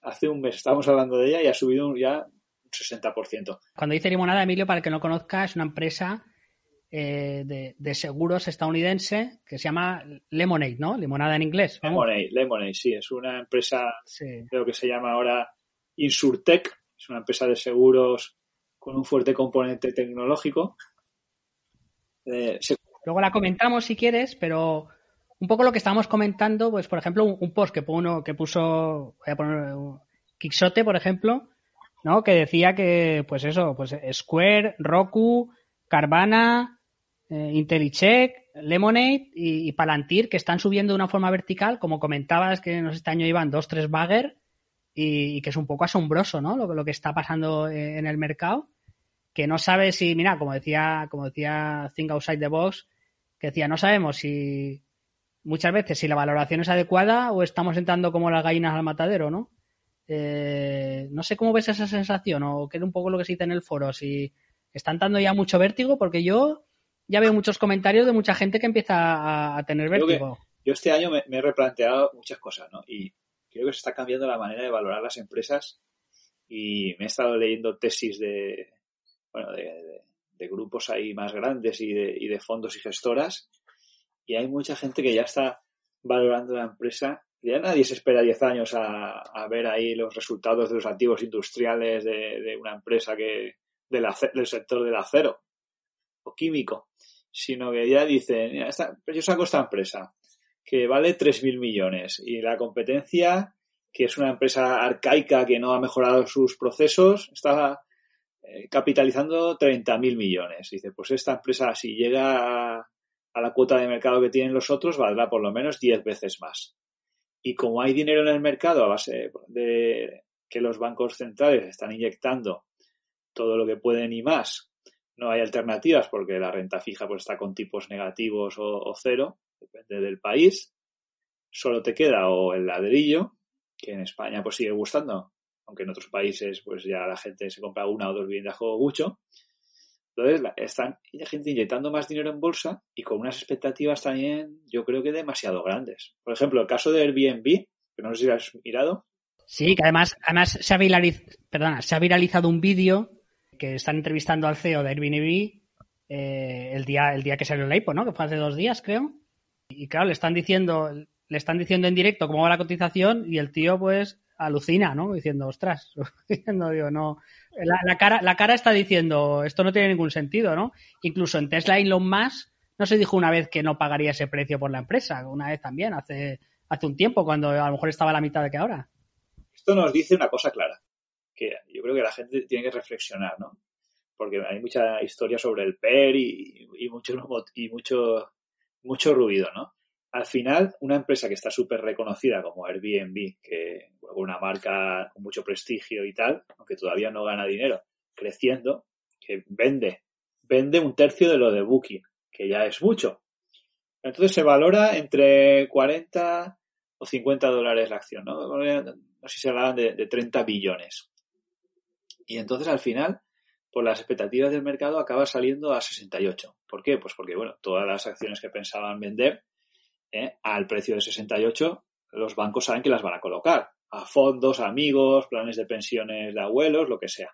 hace un mes estábamos hablando de ella y ha subido ya un 60%. Cuando dice limonada, Emilio, para el que no conozca, es una empresa eh, de, seguros estadounidense que se llama Lemonade, ¿no? Limonada en inglés. Lemonade, Lemonade, sí, es una empresa, creo que se llama ahora Insurtech, es una empresa de seguros con un fuerte componente tecnológico. Eh, Luego la comentamos si quieres, pero un poco lo que estábamos comentando, pues por ejemplo, un, post que, puso, que puso, voy a poner Quixote, por ejemplo, ¿no? Que decía que, pues eso, pues Square, Roku, Carvana, eh, Lemonade y, Palantir, que están subiendo de una forma vertical, como comentabas, que en este año iban dos, tres bagger, y, que es un poco asombroso, ¿no? Lo, lo que está pasando eh, en el mercado, que no sabe si, mira, como decía, como decía Think Outside the Box, que decía, no sabemos si muchas veces si la valoración es adecuada o estamos entrando como las gallinas al matadero, ¿no? Eh, no sé cómo ves esa sensación o qué es un poco lo que se dice en el foro, si están dando ya mucho vértigo, porque yo ya veo muchos comentarios de mucha gente que empieza a, tener vértigo. Yo este año me, he replanteado muchas cosas, ¿no? Y creo que se está cambiando la manera de valorar las empresas y me he estado leyendo tesis de, bueno, de, grupos ahí más grandes y de, y de fondos y gestoras y hay mucha gente que ya está valorando la empresa. Ya nadie se espera 10 años a, ver ahí los resultados de los activos industriales de, una empresa que del, sector del acero o químico, sino que ya dicen, yo saco esta empresa que vale 3.000 millones y la competencia, que es una empresa arcaica que no ha mejorado sus procesos, está eh, capitalizando 30.000 millones. Dice, pues esta empresa si llega la cuota de mercado que tienen los otros, valdrá por lo menos 10 veces más. Y como hay dinero en el mercado a base de que los bancos centrales están inyectando todo lo que pueden y más, no hay alternativas porque la renta fija pues está con tipos negativos o cero, depende del país. Solo te queda o el ladrillo, que en España pues sigue gustando, aunque en otros países pues ya la gente se compra una o dos viviendas juego mucho. Entonces están gente inyectando más dinero en bolsa y con unas expectativas también yo creo que demasiado grandes. Por ejemplo, el caso de Airbnb, que no sé si has mirado. Sí, que además, además se, ha perdona, se ha viralizado un vídeo que están entrevistando al CEO de Airbnb eh, el, día, el día que salió el IPO, ¿no? Que fue hace dos días, creo. Y claro, le están diciendo, le están diciendo en directo cómo va la cotización y el tío pues alucina, ¿no? Diciendo, ostras, diciendo, digo, no. La, cara, la cara está diciendo, esto no tiene ningún sentido, ¿no? Incluso en Tesla Elon Musk no se dijo una vez que no pagaría ese precio por la empresa, una vez también, hace, hace un tiempo, cuando a lo mejor estaba a la mitad de que ahora. Esto nos dice una cosa clara, que yo creo que la gente tiene que reflexionar, ¿no? Porque hay mucha historia sobre el PER y, y mucho, y mucho, mucho ruido, ¿no? Al final, una empresa que está súper reconocida como Airbnb, que una marca con mucho prestigio y tal, aunque todavía no gana dinero, creciendo, que vende, vende un tercio de lo de Booking, que ya es mucho. Entonces se valora entre 40 o 50 dólares la acción, ¿no? No sé si se hablaban de, de 30 billones. Y entonces al final, por las expectativas del mercado, acaba saliendo a 68. ¿Por qué? Pues porque, bueno, todas las acciones que pensaban vender ¿eh? al precio de 68, los bancos saben que las van a colocar a fondos, amigos, planes de pensiones de abuelos, lo que sea.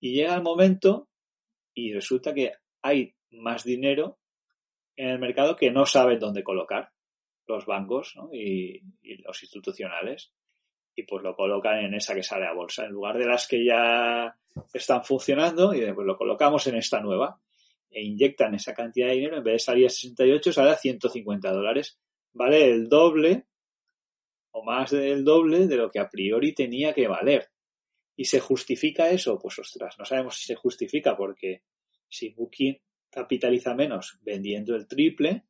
Y llega el momento y resulta que hay más dinero en el mercado que no saben dónde colocar los bancos y, los institucionales. Y pues lo colocan en esa que sale a bolsa, en lugar de las que ya están funcionando, y pues lo colocamos en esta nueva e inyectan esa cantidad de dinero, en vez de salir a 68, sale a 150 dólares. Vale el doble o más del doble de lo que a priori tenía que valer. ¿Y se justifica eso? Pues ostras, no sabemos si se justifica porque si Booking capitaliza menos vendiendo el triple,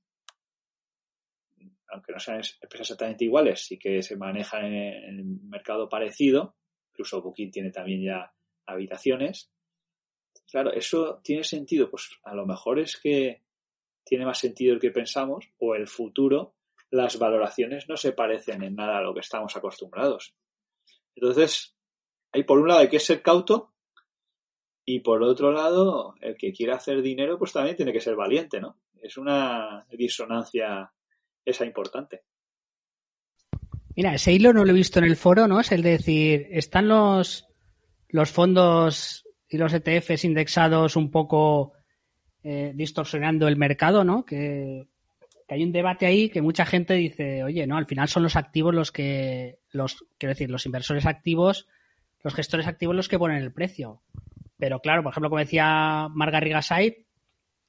aunque no sean empresas exactamente iguales, sí que se manejan en el mercado parecido, incluso Booking tiene también ya habitaciones. Claro, eso tiene sentido, pues a lo mejor es que tiene más sentido el que pensamos o el futuro, las valoraciones no se parecen en nada a lo que estamos acostumbrados. Entonces, hay por un lado hay que ser cauto y por otro lado, el que quiera hacer dinero, pues también tiene que ser valiente, ¿no? Es una disonancia esa importante. Mira, ese hilo no lo he visto en el foro, ¿no? Es el de decir, están los, los fondos y los ETFs indexados un poco eh, distorsionando el mercado, ¿no? Que, hay un debate ahí que mucha gente dice, oye, no, al final son los activos los que, los, quiero decir, los inversores activos, los gestores activos los que ponen el precio. Pero claro, por ejemplo, como decía Margarita Said,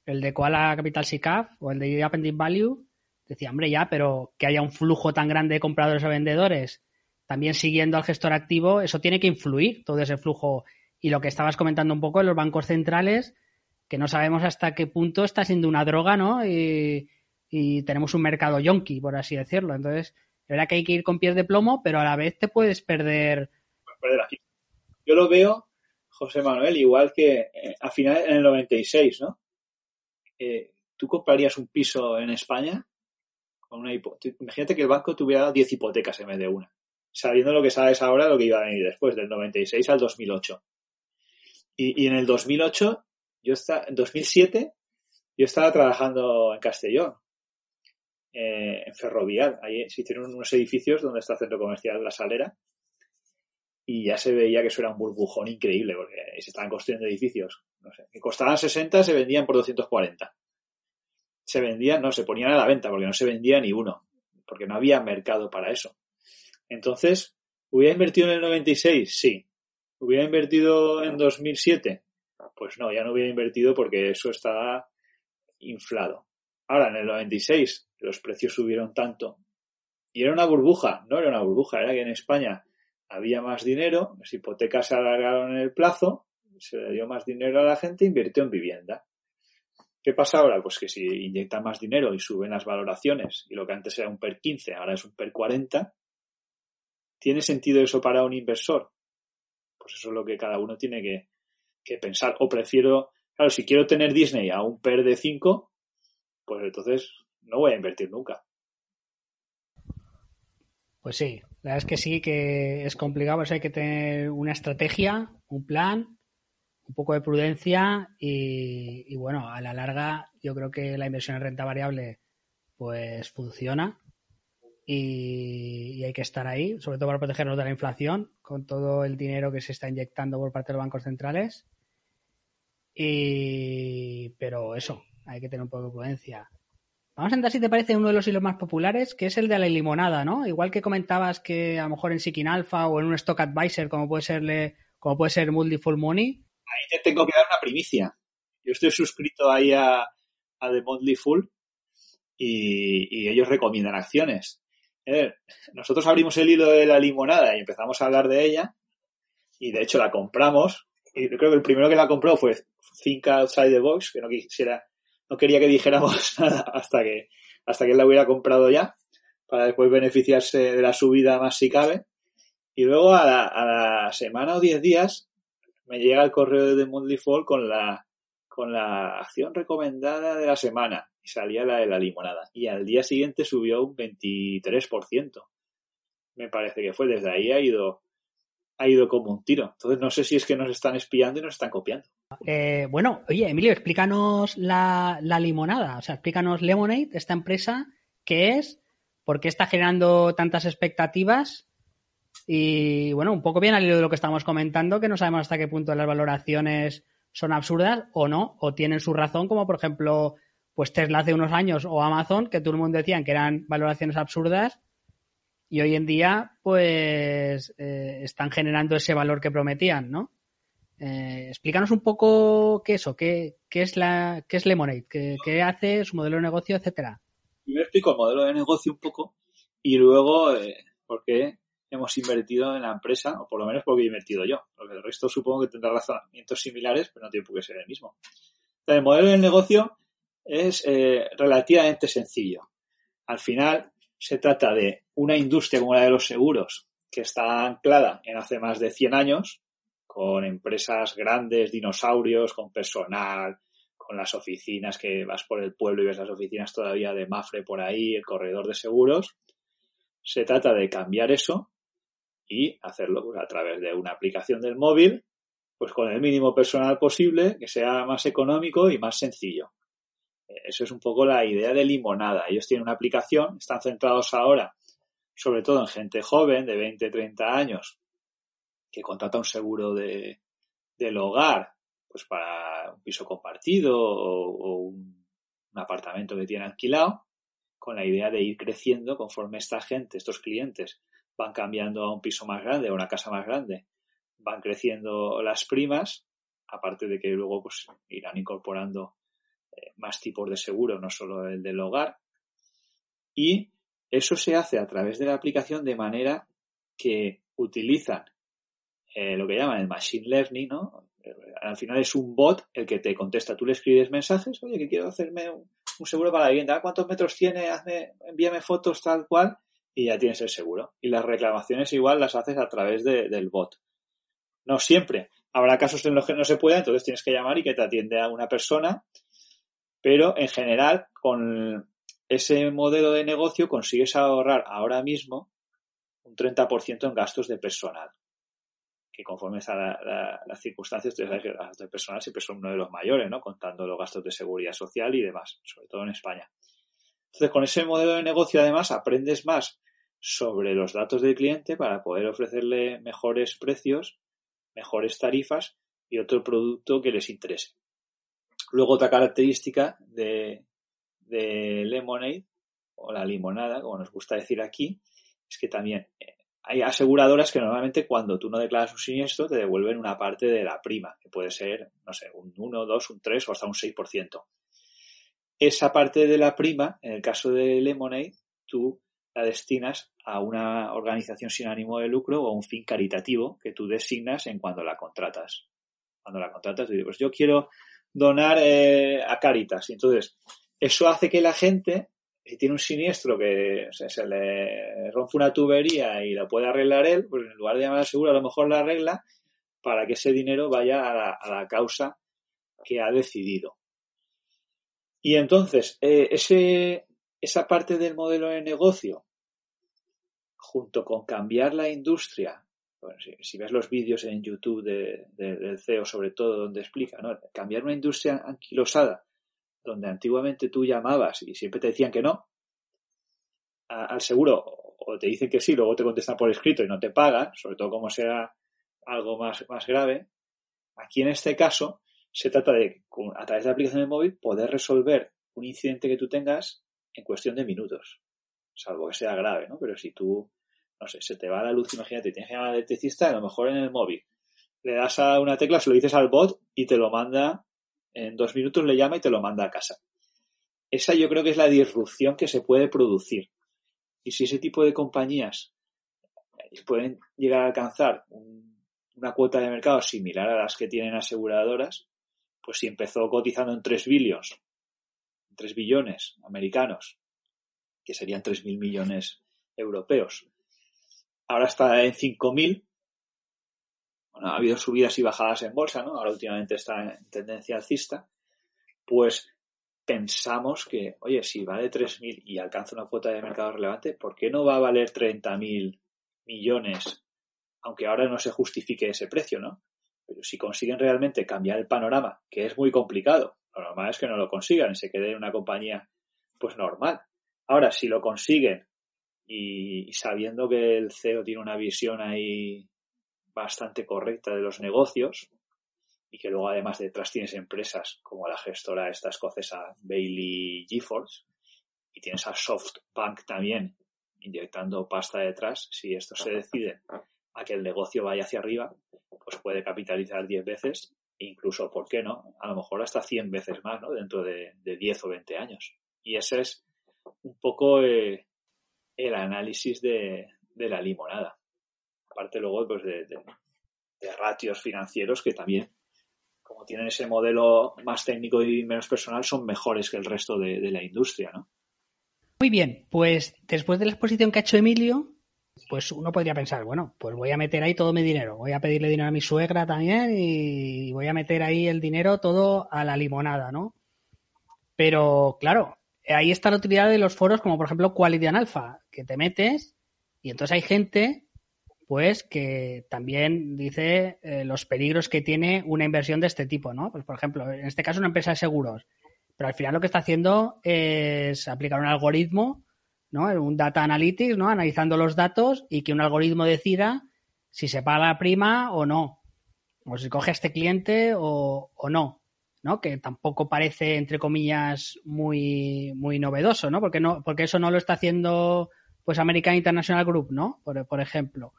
el de Koala Capital SICAF o el de Appending Value, decía, hombre, ya, pero que haya un flujo tan grande de compradores o vendedores, también siguiendo al gestor activo, eso tiene que influir, todo ese flujo. Y lo que estabas comentando un poco en los bancos centrales, que no sabemos hasta qué punto está siendo una droga, ¿no? Y, tenemos un mercado yonki, por así decirlo. Entonces, es verdad que hay que ir con pies de plomo, pero a la vez te puedes perder. Yo lo veo José Manuel, igual que eh, a final en el 96, ¿no? Eh, ¿Tú comprarías un piso en España? Con una Imagínate que el banco tuviera 10 hipotecas en vez de una. Sabiendo lo que sabes ahora, lo que iba a venir después, del 96 al 2008. Y, en el 2008, yo estaba, en 2007, yo estaba trabajando en Castellón, eh, en Ferrovial. Ahí se hicieron unos edificios donde está el centro comercial La Salera y ya se veía que eso era un burbujón increíble porque se estaban construyendo edificios. No sé, que costaban 60, se vendían por 240. Se vendían, no, se ponían a la venta porque no se vendía ni uno, porque no había mercado para eso. Entonces, ¿hubiera invertido en el 96? Sí. ¿Hubiera invertido en 2007? Pues no, ya no hubiera invertido porque eso estaba inflado. Ahora, en el 96, los precios subieron tanto. Y era una burbuja, no era una burbuja, era que en España había más dinero, las hipotecas se alargaron en el plazo, se le dio más dinero a la gente, invirtió en vivienda. ¿Qué pasa ahora? Pues que si inyectan más dinero y suben las valoraciones y lo que antes era un PER 15 ahora es un PER 40, ¿tiene sentido eso para un inversor? Pues eso es lo que cada uno tiene que, que pensar. O prefiero, claro, si quiero tener Disney a un PER de 5, pues entonces no voy a invertir nunca. Pues sí, la verdad es que sí que es complicado, pues hay que tener una estrategia, un plan, un poco de prudencia y, bueno, a la larga yo creo que la inversión en renta variable pues funciona y, hay que estar ahí, sobre todo para protegernos de la inflación con todo el dinero que se está inyectando por parte de los bancos centrales. Y, pero eso, hay que tener un poco de prudencia. Vamos a entrar, si te parece, uno de los hilos más populares, que es el de la limonada, ¿no? Igual que comentabas que a lo mejor en Seeking Alpha o en un Stock Advisor, como puede serle, como puede ser Full Money. Ahí te tengo que dar una primicia. Yo estoy suscrito ahí a, a The Monthly Full y, ellos recomiendan acciones. Nosotros abrimos el hilo de la limonada y empezamos a hablar de ella y de hecho la compramos y creo que el primero que la compró fue Think Outside the Box, que no quisiera no quería que dijéramos nada hasta que, hasta que él la hubiera comprado ya, para después beneficiarse de la subida más si cabe. Y luego a la, semana o diez días me llega el correo de Monthly Fall con la, con la acción recomendada de la semana y salía la de la limonada. Y al día siguiente subió un 23%. Me parece que fue. Desde ahí ha ido, ha ido como un tiro. Entonces no sé si es que nos están espiando y nos están copiando. Eh, bueno, oye, Emilio, explícanos la, limonada, o sea, explícanos Lemonade, esta empresa, qué es, por qué está generando tantas expectativas y, bueno, un poco bien al hilo de lo que estamos comentando, que no sabemos hasta qué punto las valoraciones son absurdas o no, o tienen su razón, como por ejemplo, pues Tesla hace unos años o Amazon, que todo el mundo decían que eran valoraciones absurdas y hoy en día, pues, eh, están generando ese valor que prometían, ¿no? Eh, explícanos un poco qué es eso, qué, qué es la, qué es Lemonade, qué, hace, su modelo de negocio, etcétera. Primero explico el modelo de negocio un poco y luego eh, por qué hemos invertido en la empresa, o por lo menos porque he invertido yo. Porque el resto supongo que tendrá razonamientos similares, pero no tiene por qué ser el mismo. el modelo de negocio es eh, relativamente sencillo. Al final se trata de una industria como la de los seguros que está anclada en hace más de 100 años, con empresas grandes, dinosaurios, con personal, con las oficinas que vas por el pueblo y ves las oficinas todavía de Mafre por ahí, el corredor de seguros. Se trata de cambiar eso y hacerlo pues, a través de una aplicación del móvil, pues con el mínimo personal posible, que sea más económico y más sencillo. Eso es un poco la idea de Limonada. Ellos tienen una aplicación, están centrados ahora sobre todo en gente joven de 20, 30 años, que contrata un seguro de, del hogar, pues para un piso compartido o, un, apartamento que tiene alquilado, con la idea de ir creciendo conforme esta gente, estos clientes, van cambiando a un piso más grande, a una casa más grande, van creciendo las primas, aparte de que luego pues irán incorporando eh, más tipos de seguro, no solo el del hogar. Y eso se hace a través de la aplicación de manera que utilizan eh, lo que llaman el machine learning, ¿no? Al final es un bot el que te contesta. Tú le escribes mensajes, oye, que quiero hacerme un, seguro para la vivienda. ¿Cuántos metros tiene? Hazme, envíame fotos tal cual y ya tienes el seguro. Y las reclamaciones igual las haces a través del bot. No siempre. Habrá casos en los que no se pueda, entonces tienes que llamar y que te atiende a una persona. Pero en general, con ese modelo de negocio consigues ahorrar ahora mismo un 30% en gastos de personal. Que conforme a la, las circunstancias, los gastos de personal siempre son uno de los mayores, ¿no? Contando los gastos de seguridad social y demás, sobre todo en España. Entonces, con ese modelo de negocio, además, aprendes más sobre los datos del cliente para poder ofrecerle mejores precios, mejores tarifas y otro producto que les interese. Luego, otra característica de, de Lemonade, o la limonada, como nos gusta decir aquí, es que también eh, hay aseguradoras que normalmente cuando tú no declaras un siniestro te devuelven una parte de la prima, que puede ser, no sé, un 1, 2, un 3 o hasta un 6%. Esa parte de la prima, en el caso de Lemonade, tú la destinas a una organización sin ánimo de lucro o a un fin caritativo que tú designas en cuando la contratas. Cuando la contratas, tú dices, pues yo quiero donar eh, a Caritas. Entonces, eso hace que la gente, si tiene un siniestro que se, le rompe una tubería y la puede arreglar él, pues en lugar de llamar al seguro, a lo mejor la arregla para que ese dinero vaya a la, causa que ha decidido. Y entonces, eh, ese, esa parte del modelo de negocio, junto con cambiar la industria, si, ves los vídeos en YouTube del CEO sobre todo, donde explica, ¿no? cambiar una industria anquilosada donde antiguamente tú llamabas y siempre te decían que no, al seguro o te dicen que sí, luego te contestan por escrito y no te pagan, sobre todo como sea algo más, más grave, aquí en este caso se trata de, a través de la aplicación de móvil, poder resolver un incidente que tú tengas en cuestión de minutos, salvo que sea grave, ¿no? Pero si tú, no sé, se te va la luz, imagínate, tienes que llamar al electricista, a lo mejor en el móvil, le das a una tecla, se lo dices al bot y te lo manda en dos minutos le llama y te lo manda a casa. Esa yo creo que es la disrupción que se puede producir. Y si ese tipo de compañías pueden llegar a alcanzar una cuota de mercado similar a las que tienen aseguradoras, pues si empezó cotizando en 3 billones, 3 billones americanos, que serían 3.000 millones europeos, ahora está en 5.000, bueno, ha habido subidas y bajadas en bolsa, ¿no? Ahora últimamente está en tendencia alcista, pues pensamos que, oye, si vale 3.000 y alcanza una cuota de mercado relevante, ¿por qué no va a valer 30.000 millones? Aunque ahora no se justifique ese precio, ¿no? Pero si consiguen realmente cambiar el panorama, que es muy complicado, lo normal es que no lo consigan y se quede en una compañía, pues normal. Ahora, si lo consiguen y sabiendo que el CEO tiene una visión ahí bastante correcta de los negocios y que luego además detrás tienes empresas como la gestora esta escocesa Bailey GeForce y tienes a SoftBank también inyectando pasta detrás, si esto se decide a que el negocio vaya hacia arriba, pues puede capitalizar 10 veces incluso, ¿por qué no? A lo mejor hasta 100 veces más, ¿no? Dentro de, de 10 o 20 años. Y ese es un poco eh, el análisis de, de la limonada aparte luego pues de, ratios financieros que también, como tienen ese modelo más técnico y menos personal, son mejores que el resto de, la industria, ¿no? Muy bien, pues después de la exposición que ha hecho Emilio, pues uno podría pensar, bueno, pues voy a meter ahí todo mi dinero, voy a pedirle dinero a mi suegra también y voy a meter ahí el dinero todo a la limonada, ¿no? Pero claro, ahí está la utilidad de los foros como por ejemplo Quality Alpha, que te metes y entonces hay gente pues que también dice eh, los peligros que tiene una inversión de este tipo, ¿no? Pues por ejemplo, en este caso una empresa de seguros, pero al final lo que está haciendo es aplicar un algoritmo, ¿no? Un data analytics, ¿no? Analizando los datos y que un algoritmo decida si se paga la prima o no, o si coge a este cliente o no. Que tampoco parece, entre comillas, muy, muy novedoso, ¿no? Porque no, porque eso no lo está haciendo pues American International Group, ¿no? Por, por ejemplo.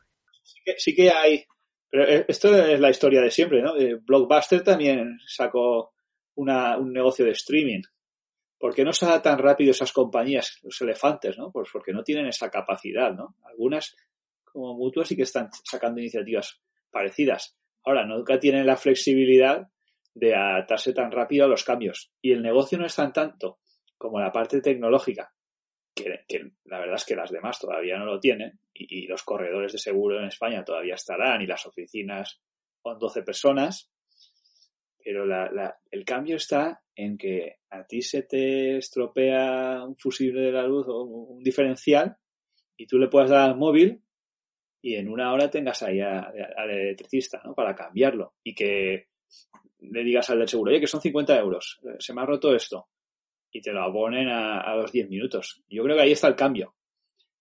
Sí que, hay. Pero eh, esto es la historia de siempre, ¿no? Eh, Blockbuster también sacó una, un negocio de streaming. ¿Por qué no salen tan rápido esas compañías, los elefantes, ¿no? Pues porque no tienen esa capacidad, ¿no? Algunas, como mutuas, sí que están sacando iniciativas parecidas. Ahora, nunca tienen la flexibilidad de adaptarse tan rápido a los cambios. Y el negocio no es tan tanto como la parte tecnológica, que, la verdad es que las demás todavía no lo tienen, y, los corredores de seguro en España todavía estarán, y las oficinas con 12 personas, pero el cambio está en que a ti se te estropea un fusible de la luz o un diferencial, y tú le puedes dar al móvil y en una hora tengas ahí al electricista, ¿no? Para cambiarlo. Y que le digas al del seguro, oye, que son 50 euros, eh, se me ha roto esto, y te lo abonen a, los 10 minutos. Yo creo que ahí está el cambio.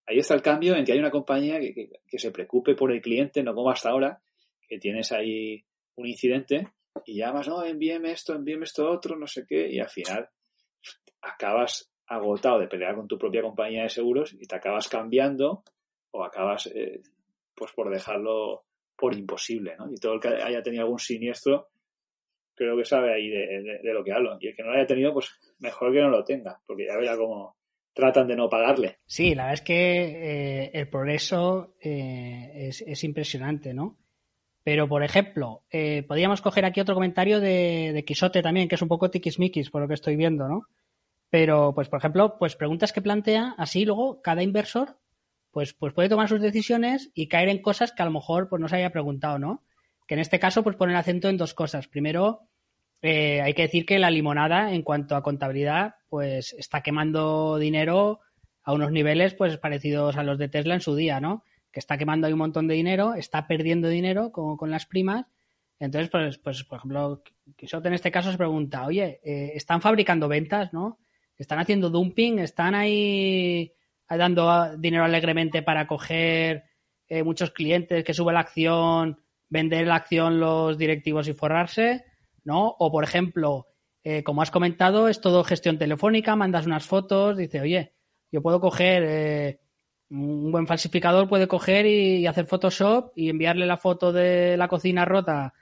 Ahí está el cambio en que hay una compañía que, se preocupe por el cliente, no como hasta ahora, que tienes ahí un incidente y llamas, no, envíeme esto, envíeme esto otro, no sé qué, y al final acabas agotado de pelear con tu propia compañía de seguros y te acabas cambiando o acabas eh, pues por dejarlo por imposible, ¿no? Y todo el que haya tenido algún siniestro creo que sabe ahí de, lo que hablo. Y el que no lo haya tenido, pues mejor que no lo tenga, porque ya verá cómo tratan de no pagarle. Sí, la verdad es que eh, el progreso eh, es, impresionante, ¿no? Pero, por ejemplo, eh, podríamos coger aquí otro comentario de, de Quisote también, que es un poco tiquismiquis por lo que estoy viendo, ¿no? Pero, pues, por ejemplo, pues preguntas que plantea, así luego cada inversor, pues, pues puede tomar sus decisiones y caer en cosas que a lo mejor pues no se haya preguntado, ¿no? Que en este caso pues poner acento en dos cosas. Primero, eh, hay que decir que la limonada en cuanto a contabilidad pues está quemando dinero a unos niveles pues parecidos a los de Tesla en su día, ¿no? Que está quemando ahí un montón de dinero, está perdiendo dinero con, con las primas. Entonces, pues, pues, por ejemplo, Quixote en este caso se pregunta, oye, eh, ¿están fabricando ventas, no? ¿Están haciendo dumping? ¿Están ahí dando dinero alegremente para coger eh, muchos clientes que sube la acción vender la acción los directivos y forrarse, ¿no? O, por ejemplo, eh, como has comentado, es todo gestión telefónica, mandas unas fotos, dice, oye, yo puedo coger, eh, un buen falsificador puede coger y, hacer Photoshop y enviarle la foto de la cocina rota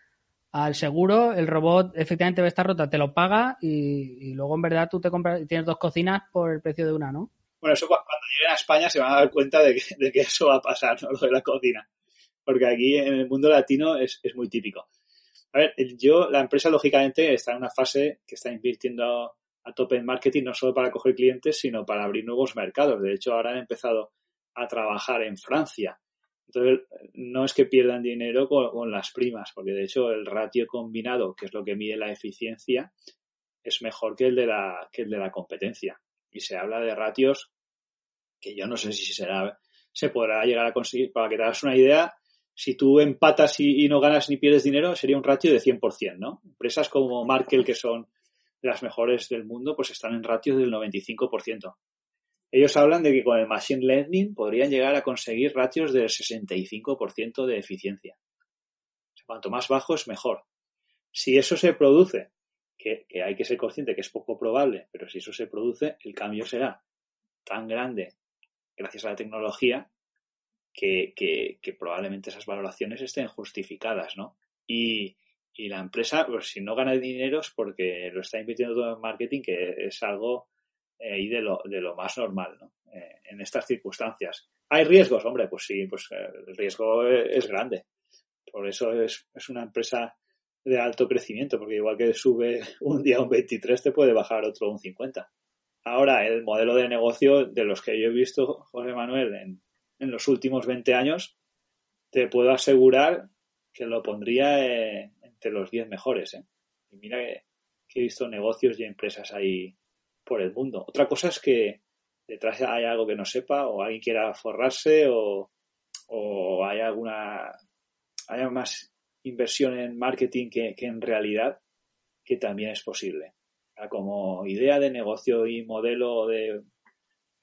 al seguro, el robot efectivamente ve estar rota, te lo paga y, luego en verdad tú te compras tienes dos cocinas por el precio de una, ¿no? Bueno, eso cuando lleguen a España se van a dar cuenta de que, de que eso va a pasar, ¿no? Lo de la cocina porque aquí en el mundo latino es, muy típico. A ver, yo, la empresa lógicamente está en una fase que está invirtiendo a tope en marketing, no solo para coger clientes, sino para abrir nuevos mercados. De hecho, ahora han empezado a trabajar en Francia. Entonces, no es que pierdan dinero con, las primas, porque de hecho el ratio combinado, que es lo que mide la eficiencia, es mejor que el de la, que el de la competencia. Y se habla de ratios que yo no sé si será, se podrá llegar a conseguir. Para que te hagas una idea, si tú empatas y, no ganas ni pierdes dinero, sería un ratio de 100%, ¿no? Empresas como Markel, que son las mejores del mundo, pues están en ratios del 95%. Ellos hablan de que con el Machine Learning podrían llegar a conseguir ratios del 65% de eficiencia. cuanto más bajo es mejor. Si eso se produce, que hay que ser consciente que es poco probable, pero si eso se produce, el cambio será tan grande gracias a la tecnología que, que, probablemente esas valoraciones estén justificadas, ¿no? Y, y la empresa, pues si no gana dinero es porque lo está invirtiendo todo en marketing, que es algo eh, de, lo, de lo más normal, ¿no? Eh, en estas circunstancias. ¿Hay riesgos? Hombre, pues sí, pues eh, el riesgo es grande. Por eso es, es una empresa de alto crecimiento, porque igual que sube un día un 23, te puede bajar otro un 50. Ahora, el modelo de negocio de los que yo he visto, José Manuel, en, en los últimos 20 años, te puedo asegurar que lo pondría eh, entre los 10 mejores. ¿eh? Y mira que, he visto negocios y empresas ahí por el mundo. Otra cosa es que detrás hay algo que no sepa o alguien quiera forrarse o, o hay alguna haya más inversión en marketing que, en realidad que también es posible. como idea de negocio y modelo de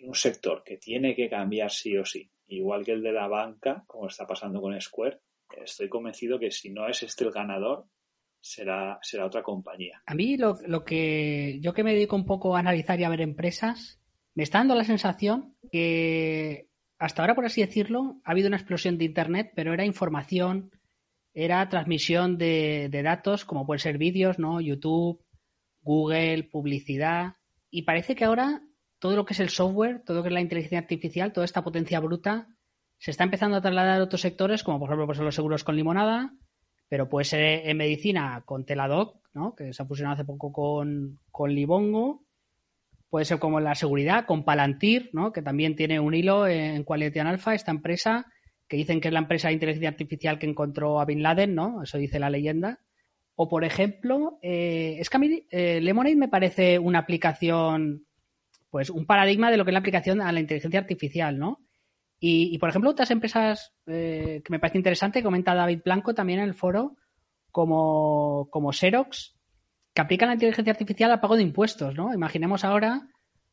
un sector que tiene que cambiar sí o sí, igual que el de la banca, como está pasando con Square, estoy convencido que si no es este el ganador, será, será otra compañía. A mí lo, lo que yo que me dedico un poco a analizar y a ver empresas, me está dando la sensación que hasta ahora, por así decirlo, ha habido una explosión de Internet, pero era información, era transmisión de, datos, como pueden ser vídeos, ¿no? YouTube, Google, publicidad. Y parece que ahora todo lo que es el software, todo lo que es la inteligencia artificial, toda esta potencia bruta, se está empezando a trasladar a otros sectores, como por ejemplo pues, los seguros con limonada, pero puede ser en medicina con Teladoc, ¿no? que se ha fusionado hace poco con, con Libongo, puede ser como en la seguridad con Palantir, ¿no? que también tiene un hilo en Quality Alpha, esta empresa que dicen que es la empresa de inteligencia artificial que encontró a Bin Laden, ¿no? Eso dice la leyenda. O, por ejemplo, eh, es que a mí eh, Lemonade me parece una aplicación, pues un paradigma de lo que es la aplicación a la inteligencia artificial, ¿no? Y, por ejemplo, otras empresas eh, que me parece interesante, comenta David Blanco también en el foro, como, como Xerox, que aplican la inteligencia artificial al pago de impuestos, ¿no? Imaginemos ahora,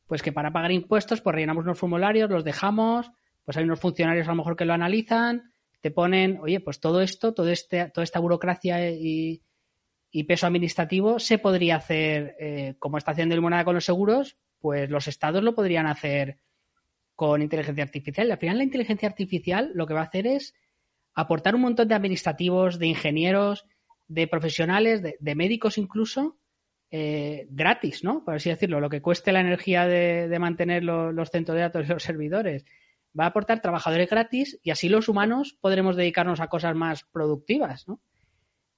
pues que para pagar impuestos, pues rellenamos unos formularios, los dejamos, pues hay unos funcionarios a lo mejor que lo analizan, te ponen, oye, pues todo esto, todo este, toda esta burocracia y, peso administrativo se podría hacer, eh, como está haciendo el Monada con los seguros, pues los estados lo podrían hacer con inteligencia artificial. Y al final la inteligencia artificial lo que va a hacer es aportar un montón de administrativos, de ingenieros, de profesionales, de, médicos incluso, eh, gratis, ¿no? Por así decirlo, lo que cueste la energía de, mantener los centros de datos y los servidores va a aportar trabajadores gratis y así los humanos podremos dedicarnos a cosas más productivas, ¿no?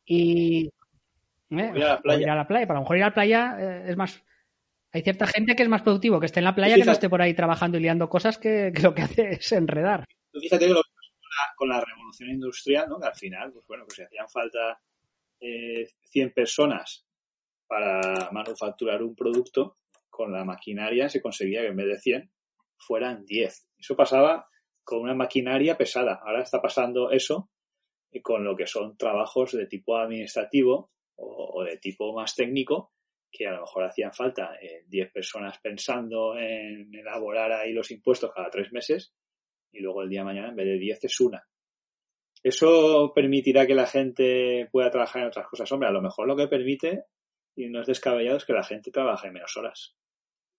Y eh, ir a la playa. Ir a la playa. Para lo mejor ir a la playa eh, es más. Hay cierta gente que es más productivo que esté en la playa que no esté por ahí trabajando y liando cosas que, lo que hace es enredar. fíjate que lo con la, revolución industrial, ¿no? Que al final, pues bueno, pues si hacían falta eh, 100 personas para manufacturar un producto, con la maquinaria se conseguía que en vez de 100 fueran 10. Eso pasaba con una maquinaria pesada. Ahora está pasando eso con lo que son trabajos de tipo administrativo o, de tipo más técnico, que a lo mejor hacían falta 10 eh, personas pensando en elaborar ahí los impuestos cada tres meses y luego el día de mañana en vez de 10 es una. Eso permitirá que la gente pueda trabajar en otras cosas. Hombre, a lo mejor lo que permite, y no es descabellado, es que la gente trabaje menos horas.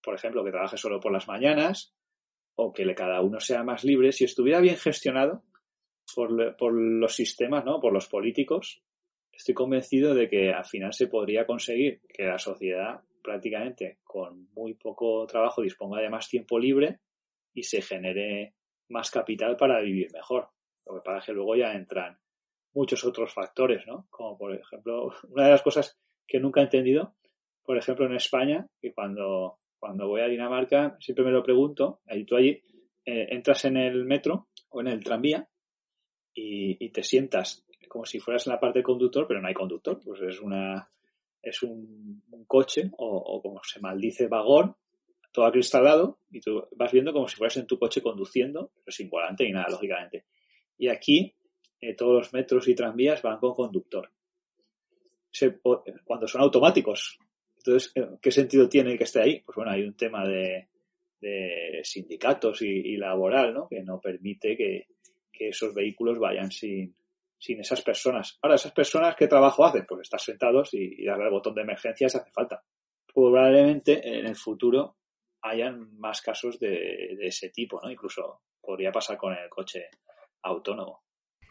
Por ejemplo, que trabaje solo por las mañanas o que cada uno sea más libre, si estuviera bien gestionado por, por los sistemas, ¿no? por los políticos, estoy convencido de que al final se podría conseguir que la sociedad prácticamente con muy poco trabajo disponga de más tiempo libre y se genere más capital para vivir mejor. Lo que pasa es que luego ya entran muchos otros factores, ¿no? Como por ejemplo, una de las cosas que nunca he entendido, por ejemplo en España, que cuando cuando voy a Dinamarca siempre me lo pregunto, ahí tú allí eh, entras en el metro o en el tranvía y, te sientas como si fueras en la parte de conductor, pero no hay conductor, pues es una es un, coche o, como se maldice vagón, todo acristalado y tú vas viendo como si fueras en tu coche conduciendo, pero sin volante ni nada, lógicamente. Y aquí eh, todos los metros y tranvías van con conductor. cuando son automáticos, entonces, ¿qué sentido tiene que esté ahí? Pues bueno, hay un tema de, sindicatos y, laboral, ¿no? Que no permite que, esos vehículos vayan sin, esas personas. Ahora, esas personas, ¿qué trabajo hacen? Pues estar sentados y, darle al botón de emergencia si hace falta. Probablemente en el futuro hayan más casos de, de ese tipo, ¿no? Incluso podría pasar con el coche autónomo.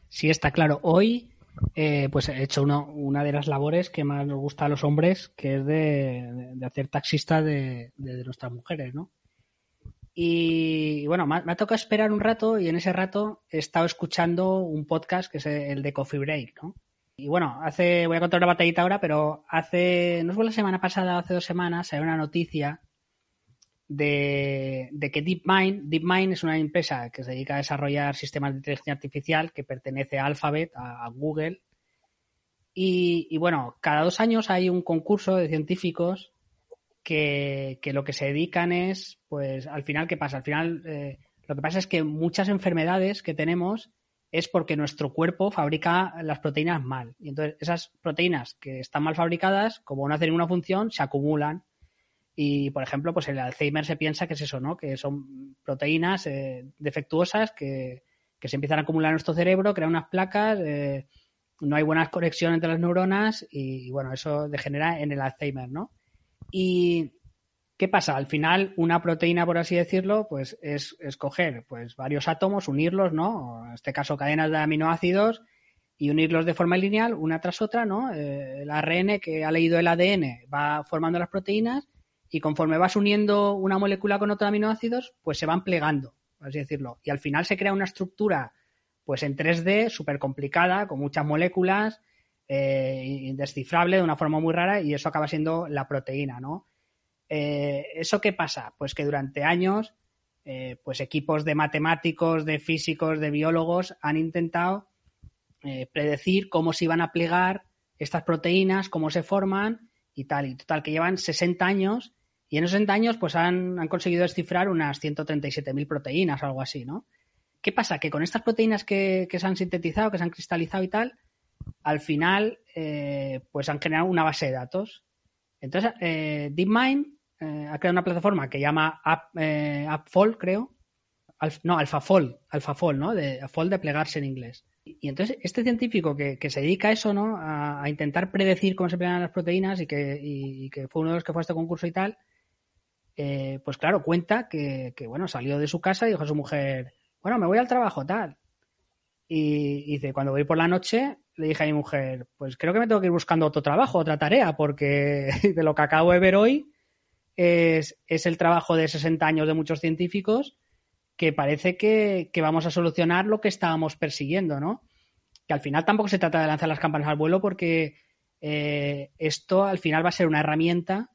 Sí, está claro. Hoy eh, pues he hecho una de las labores que más nos gusta a los hombres, que es de, hacer taxista de, nuestras mujeres, ¿no? Y, bueno, me, ha tocado esperar un rato y en ese rato he estado escuchando un podcast que es el de Coffee Break, ¿no? Y bueno, hace, voy a contar una batallita ahora, pero hace, no fue la semana pasada, hace dos semanas, hay una noticia de, que DeepMind, DeepMind es una empresa que se dedica a desarrollar sistemas de inteligencia artificial que pertenece a Alphabet, a, Google. Y, bueno, cada dos años hay un concurso de científicos que, lo que se dedican es, pues al final, ¿qué pasa? Al final, eh, lo que pasa es que muchas enfermedades que tenemos es porque nuestro cuerpo fabrica las proteínas mal. Y entonces esas proteínas que están mal fabricadas, como no hacen ninguna función, se acumulan y, por ejemplo, pues el Alzheimer se piensa que es eso, ¿no? Que son proteínas eh, defectuosas que, se empiezan a acumular en nuestro cerebro, crean unas placas, eh, no hay buena conexión entre las neuronas y, bueno, eso degenera en el Alzheimer, ¿no? Y, ¿qué pasa? Al final, una proteína, por así decirlo, pues es escoger pues, varios átomos, unirlos, ¿no? En este caso, cadenas de aminoácidos y unirlos de forma lineal, una tras otra, ¿no? Eh, el ARN que ha leído el ADN va formando las proteínas y conforme vas uniendo una molécula con otros aminoácidos, pues se van plegando, por así decirlo. Y al final se crea una estructura, pues en 3D, súper complicada, con muchas moléculas, eh, indescifrable de una forma muy rara, y eso acaba siendo la proteína, ¿no? Eh, ¿Eso qué pasa? Pues que durante años, eh, pues equipos de matemáticos, de físicos, de biólogos han intentado predecir cómo se iban a plegar estas proteínas, cómo se forman y tal. Y total, que llevan 60 años y en esos 60 años, pues han, conseguido descifrar unas 137.000 proteínas o algo así, ¿no? ¿Qué pasa? Que con estas proteínas que, se han sintetizado, que se han cristalizado y tal, al final, eh, pues han generado una base de datos. Entonces, eh, DeepMind eh, ha creado una plataforma que llama App, AppFold, creo. no, AlphaFold, AlphaFold, ¿no? De, Fold de plegarse en inglés. Y, entonces, este científico que, se dedica a eso, ¿no? A, intentar predecir cómo se plegan las proteínas y que, que fue uno de los que fue a este concurso y tal, pues claro, cuenta que, bueno, salió de su casa y dijo a su mujer, bueno, me voy al trabajo, tal. Y, dice, cuando voy por la noche, le dije a mi mujer, pues creo que me tengo que ir buscando otro trabajo, otra tarea, porque de lo que acabo de ver hoy es, el trabajo de 60 años de muchos científicos que parece que, vamos a solucionar lo que estábamos persiguiendo, ¿no? Que al final tampoco se trata de lanzar las campanas al vuelo porque eh, esto al final va a ser una herramienta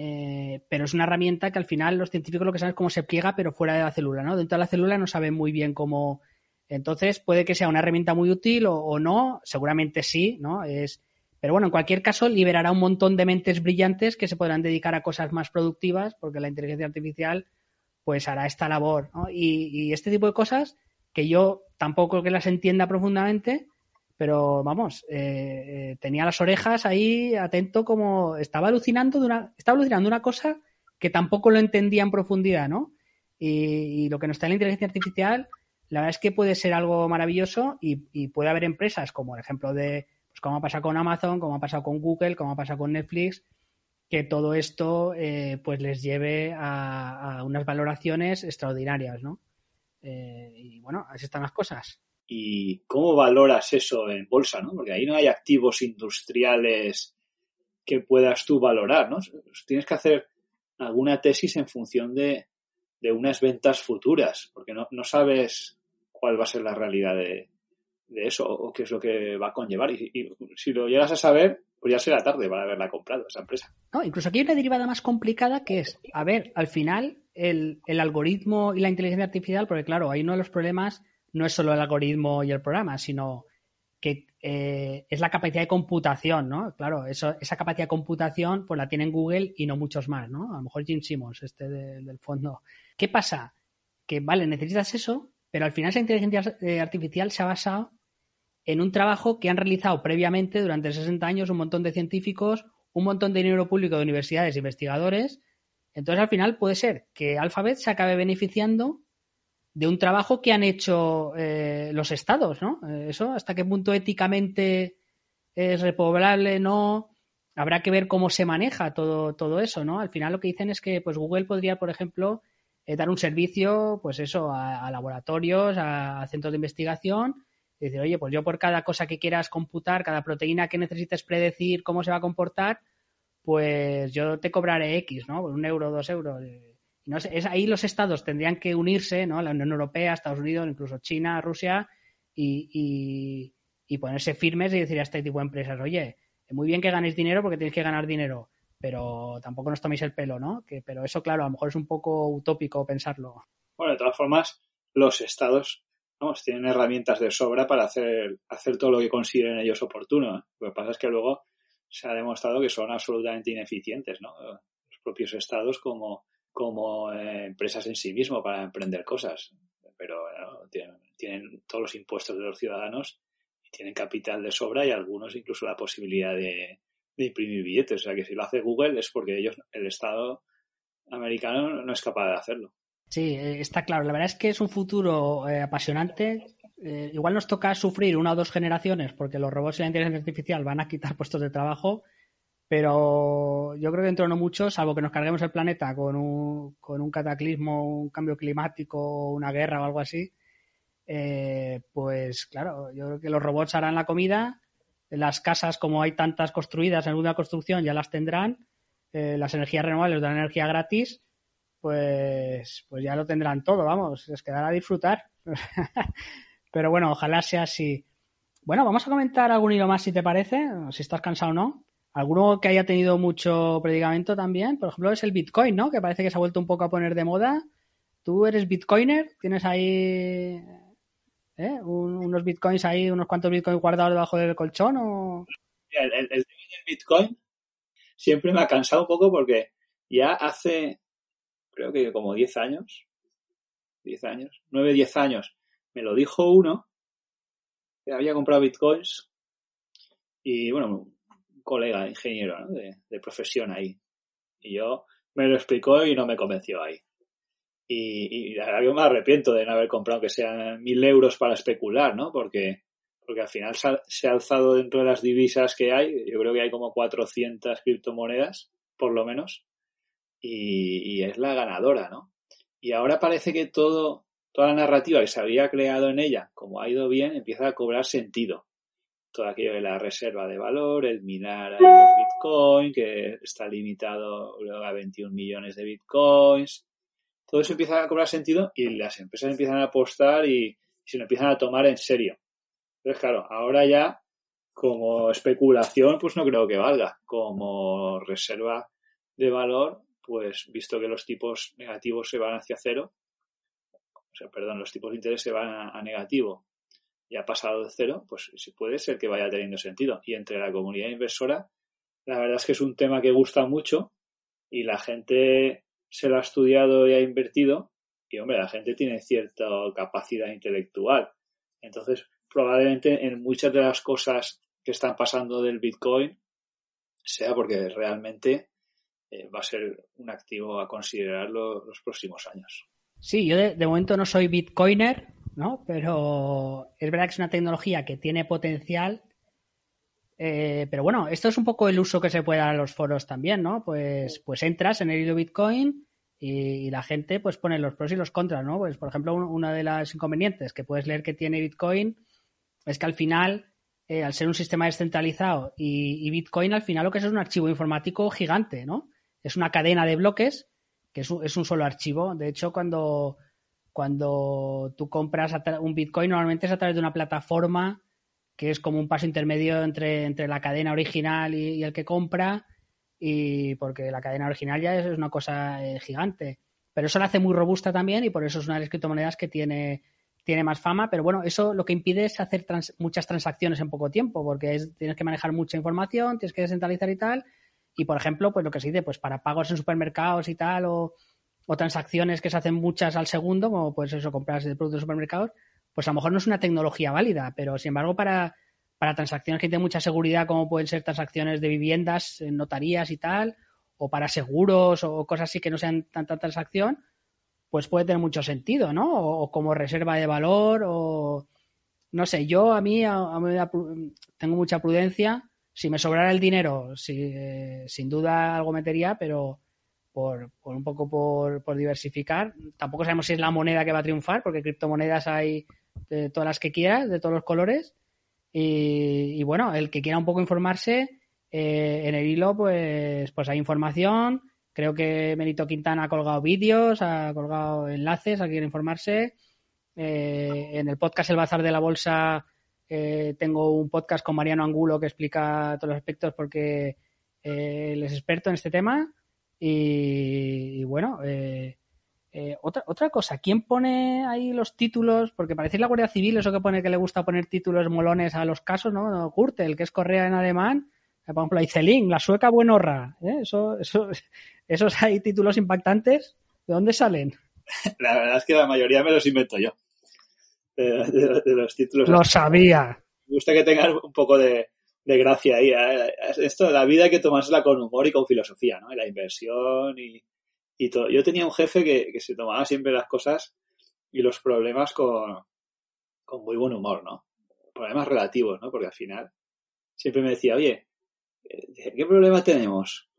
eh, pero es una herramienta que al final los científicos lo que saben es cómo se pliega, pero fuera de la célula, ¿no? Dentro de la célula no saben muy bien cómo. Entonces, puede que sea una herramienta muy útil o, no, seguramente sí, ¿no? Es, pero bueno, en cualquier caso, liberará un montón de mentes brillantes que se podrán dedicar a cosas más productivas, porque la inteligencia artificial, pues hará esta labor, ¿no? y este tipo de cosas que yo tampoco que las entienda profundamente, pero vamos, eh, eh, tenía las orejas ahí atento como estaba alucinando de una, estaba alucinando una cosa que tampoco lo entendía en profundidad, ¿no? Y, lo que nos está en la inteligencia artificial, la verdad es que puede ser algo maravilloso y, puede haber empresas como el ejemplo de, pues ha pasado con Amazon, como ha pasado con Google, como ha pasado con Netflix, que todo esto eh, pues les lleve a, unas valoraciones extraordinarias, ¿no? y bueno, así están las cosas y cómo valoras eso en bolsa, ¿no? Porque ahí no hay activos industriales que puedas tú valorar, ¿no? Tienes que hacer alguna tesis en función de, unas ventas futuras, porque no, sabes cuál va a ser la realidad de, eso o qué es lo que va a conllevar. Y, si lo llegas a saber, pues ya será tarde para haberla comprado esa empresa. No, incluso aquí hay una derivada más complicada que es, a ver, al final el, el algoritmo y la inteligencia artificial, porque claro, hay uno de los problemas no es solo el algoritmo y el programa, sino que eh, es la capacidad de computación, ¿no? Claro, eso, esa capacidad de computación pues la tienen Google y no muchos más, ¿no? A lo mejor Jim Simmons, este del fondo. ¿Qué pasa? Que, vale, necesitas eso, pero al final esa inteligencia eh, artificial se ha basado en un trabajo que han realizado previamente durante 60 años un montón de científicos, un montón de dinero público de universidades e investigadores. Entonces, al final puede ser que Alphabet se acabe beneficiando de un trabajo que han hecho eh, los estados, ¿no? Eh, eso, hasta qué punto éticamente es repoblable, no. Habrá que ver cómo se maneja todo, todo eso, ¿no? Al final lo que dicen es que pues Google podría, por ejemplo, eh, dar un servicio, pues eso, a, laboratorios, a, centros de investigación, y decir, oye, pues yo por cada cosa que quieras computar, cada proteína que necesites predecir cómo se va a comportar, pues yo te cobraré X, ¿no? Un euro, dos euros es, ahí los estados tendrían que unirse, ¿no? La Unión Europea, Estados Unidos, incluso China, Rusia, y, ponerse firmes y decir a este tipo de empresas, oye, muy bien que ganéis dinero porque tenéis que ganar dinero, pero tampoco nos toméis el pelo, ¿no? Que, pero eso, claro, a lo mejor es un poco utópico pensarlo. Bueno, de todas formas, los estados vamos, tienen herramientas de sobra para hacer, hacer todo lo que consideren ellos oportuno. Lo que pasa es que luego se ha demostrado que son absolutamente ineficientes, ¿no? Los propios estados como, como eh, empresas en sí mismos para emprender cosas. Pero tienen, tienen todos los impuestos de los ciudadanos tienen capital de sobra y algunos incluso la posibilidad de, de imprimir billetes. O sea que si lo hace Google es porque ellos, el Estado americano no es capaz de hacerlo. Sí, eh, está claro. La verdad es que es un futuro eh, apasionante. Eh, igual nos toca sufrir una o dos generaciones porque los robots y la inteligencia artificial van a quitar puestos de trabajo, pero yo creo que dentro de no mucho, salvo que nos carguemos el planeta con un, con un cataclismo, un cambio climático, una guerra o algo así, pues claro, yo creo que los robots harán la comida, las casas, como hay tantas construidas en una construcción, ya las tendrán, las energías renovables dan energía gratis pues, pues ya lo tendrán todo, vamos, les quedará a disfrutar. Pero bueno, ojalá sea así. Bueno, vamos a comentar algún hilo más si te parece, si estás cansado o no. Alguno que haya tenido mucho predicamento también, por ejemplo, es el Bitcoin, ¿no? Que parece que se ha vuelto un poco a poner de moda. ¿Tú eres Bitcoiner? ¿Tienes ahí ¿eh? unos Bitcoins ahí, unos cuantos Bitcoins guardados debajo del colchón? O... El, el, el Bitcoin siempre me ha cansado un poco porque ya hace creo que como 10 años, 10 años, 9, 10 años, me lo dijo uno que había comprado bitcoins y bueno, un colega ingeniero de, de, profesión ahí. Y yo me lo explicó y no me convenció ahí. Y, y verdad que me arrepiento de no haber comprado que sean mil euros para especular, ¿no? Porque, porque al final se ha, alzado dentro de las divisas que hay, yo creo que hay como 400 criptomonedas, por lo menos, y, es la ganadora, ¿no? Y ahora parece que todo, toda la narrativa que se había creado en ella, como ha ido bien, empieza a cobrar sentido. Todo aquello de la reserva de valor, el minar ahí los bitcoins, que está limitado a 21 millones de bitcoins. Todo eso empieza a cobrar sentido y las empresas empiezan a apostar y, se lo empiezan a tomar en serio. Entonces, claro, ahora ya como especulación, pues no creo que valga. Como reserva de valor, pues visto que los tipos negativos se van hacia cero, o sea, perdón, los tipos de interés se van a, a negativo y ha pasado de cero, pues sí puede ser que vaya teniendo sentido. Y entre la comunidad inversora, la verdad es que es un tema que gusta mucho y la gente se lo ha estudiado y ha invertido y, hombre, la gente tiene cierta capacidad intelectual. Entonces, probablemente en muchas de las cosas que están pasando del Bitcoin sea porque realmente eh, va a ser un activo a considerarlo los próximos años. Sí, yo de, de, momento no soy bitcoiner, ¿no? Pero es verdad que es una tecnología que tiene potencial. Eh, pero bueno, esto es un poco el uso que se puede dar a los foros también, ¿no? Pues, pues entras en el hilo Bitcoin y, y, la gente pues pone los pros y los contras, ¿no? Pues por ejemplo, uno, uno de los inconvenientes que puedes leer que tiene Bitcoin es que al final eh, al ser un sistema descentralizado y, y, Bitcoin al final lo que es es un archivo informático gigante, ¿no? es una cadena de bloques que es un, es un solo archivo. De hecho, cuando, cuando tú compras un Bitcoin, normalmente es a través de una plataforma que es como un paso intermedio entre, entre la cadena original y, el que compra, y porque la cadena original ya es, una cosa eh, gigante. Pero eso la hace muy robusta también y por eso es una de las criptomonedas que tiene, tiene más fama. Pero bueno, eso lo que impide es hacer muchas transacciones en poco tiempo, porque es, tienes que manejar mucha información, tienes que descentralizar y tal. Y, por ejemplo, pues lo que se dice, pues para pagos en supermercados y tal, o, o transacciones que se hacen muchas al segundo, como pues eso, compras de productos de supermercados, pues a lo mejor no es una tecnología válida, pero sin embargo para, para transacciones que tienen mucha seguridad, como pueden ser transacciones de viviendas en notarías y tal, o para seguros o cosas así que no sean tanta transacción, pues puede tener mucho sentido, ¿no? O, como reserva de valor, o no sé, yo a mí, a, tengo mucha prudencia si me sobrara el dinero, si, eh, sin duda algo metería, pero por, por un poco por, por, diversificar. Tampoco sabemos si es la moneda que va a triunfar, porque criptomonedas hay de todas las que quieras, de todos los colores. Y, y bueno, el que quiera un poco informarse, eh, en el hilo, pues, pues hay información. Creo que Benito Quintana ha colgado vídeos, ha colgado enlaces a quien informarse. Eh, en el podcast El Bazar de la Bolsa eh, tengo un podcast con Mariano Angulo que explica todos los aspectos porque eh, él es experto en este tema y, bueno, eh, eh, otra, otra cosa, ¿quién pone ahí los títulos? Porque parece la Guardia Civil, eso que pone que le gusta poner títulos molones a los casos, ¿no? el que es Correa en alemán, por ejemplo, Icelín, la sueca buenorra, ¿eh? Eso, eso, esos hay títulos impactantes, ¿de dónde salen? La verdad es que la mayoría me los invento yo. De, los títulos. Lo sabía. Me gusta que tengan un poco de, gracia ahí. ¿eh? Esto, la vida hay que tomársela con humor y con filosofía, ¿no? la inversión y, y todo. Yo tenía un jefe que, se tomaba siempre las cosas y los problemas con, con muy buen humor, ¿no? Problemas relativos, ¿no? Porque al final siempre me decía, oye, eh, ¿qué problema tenemos?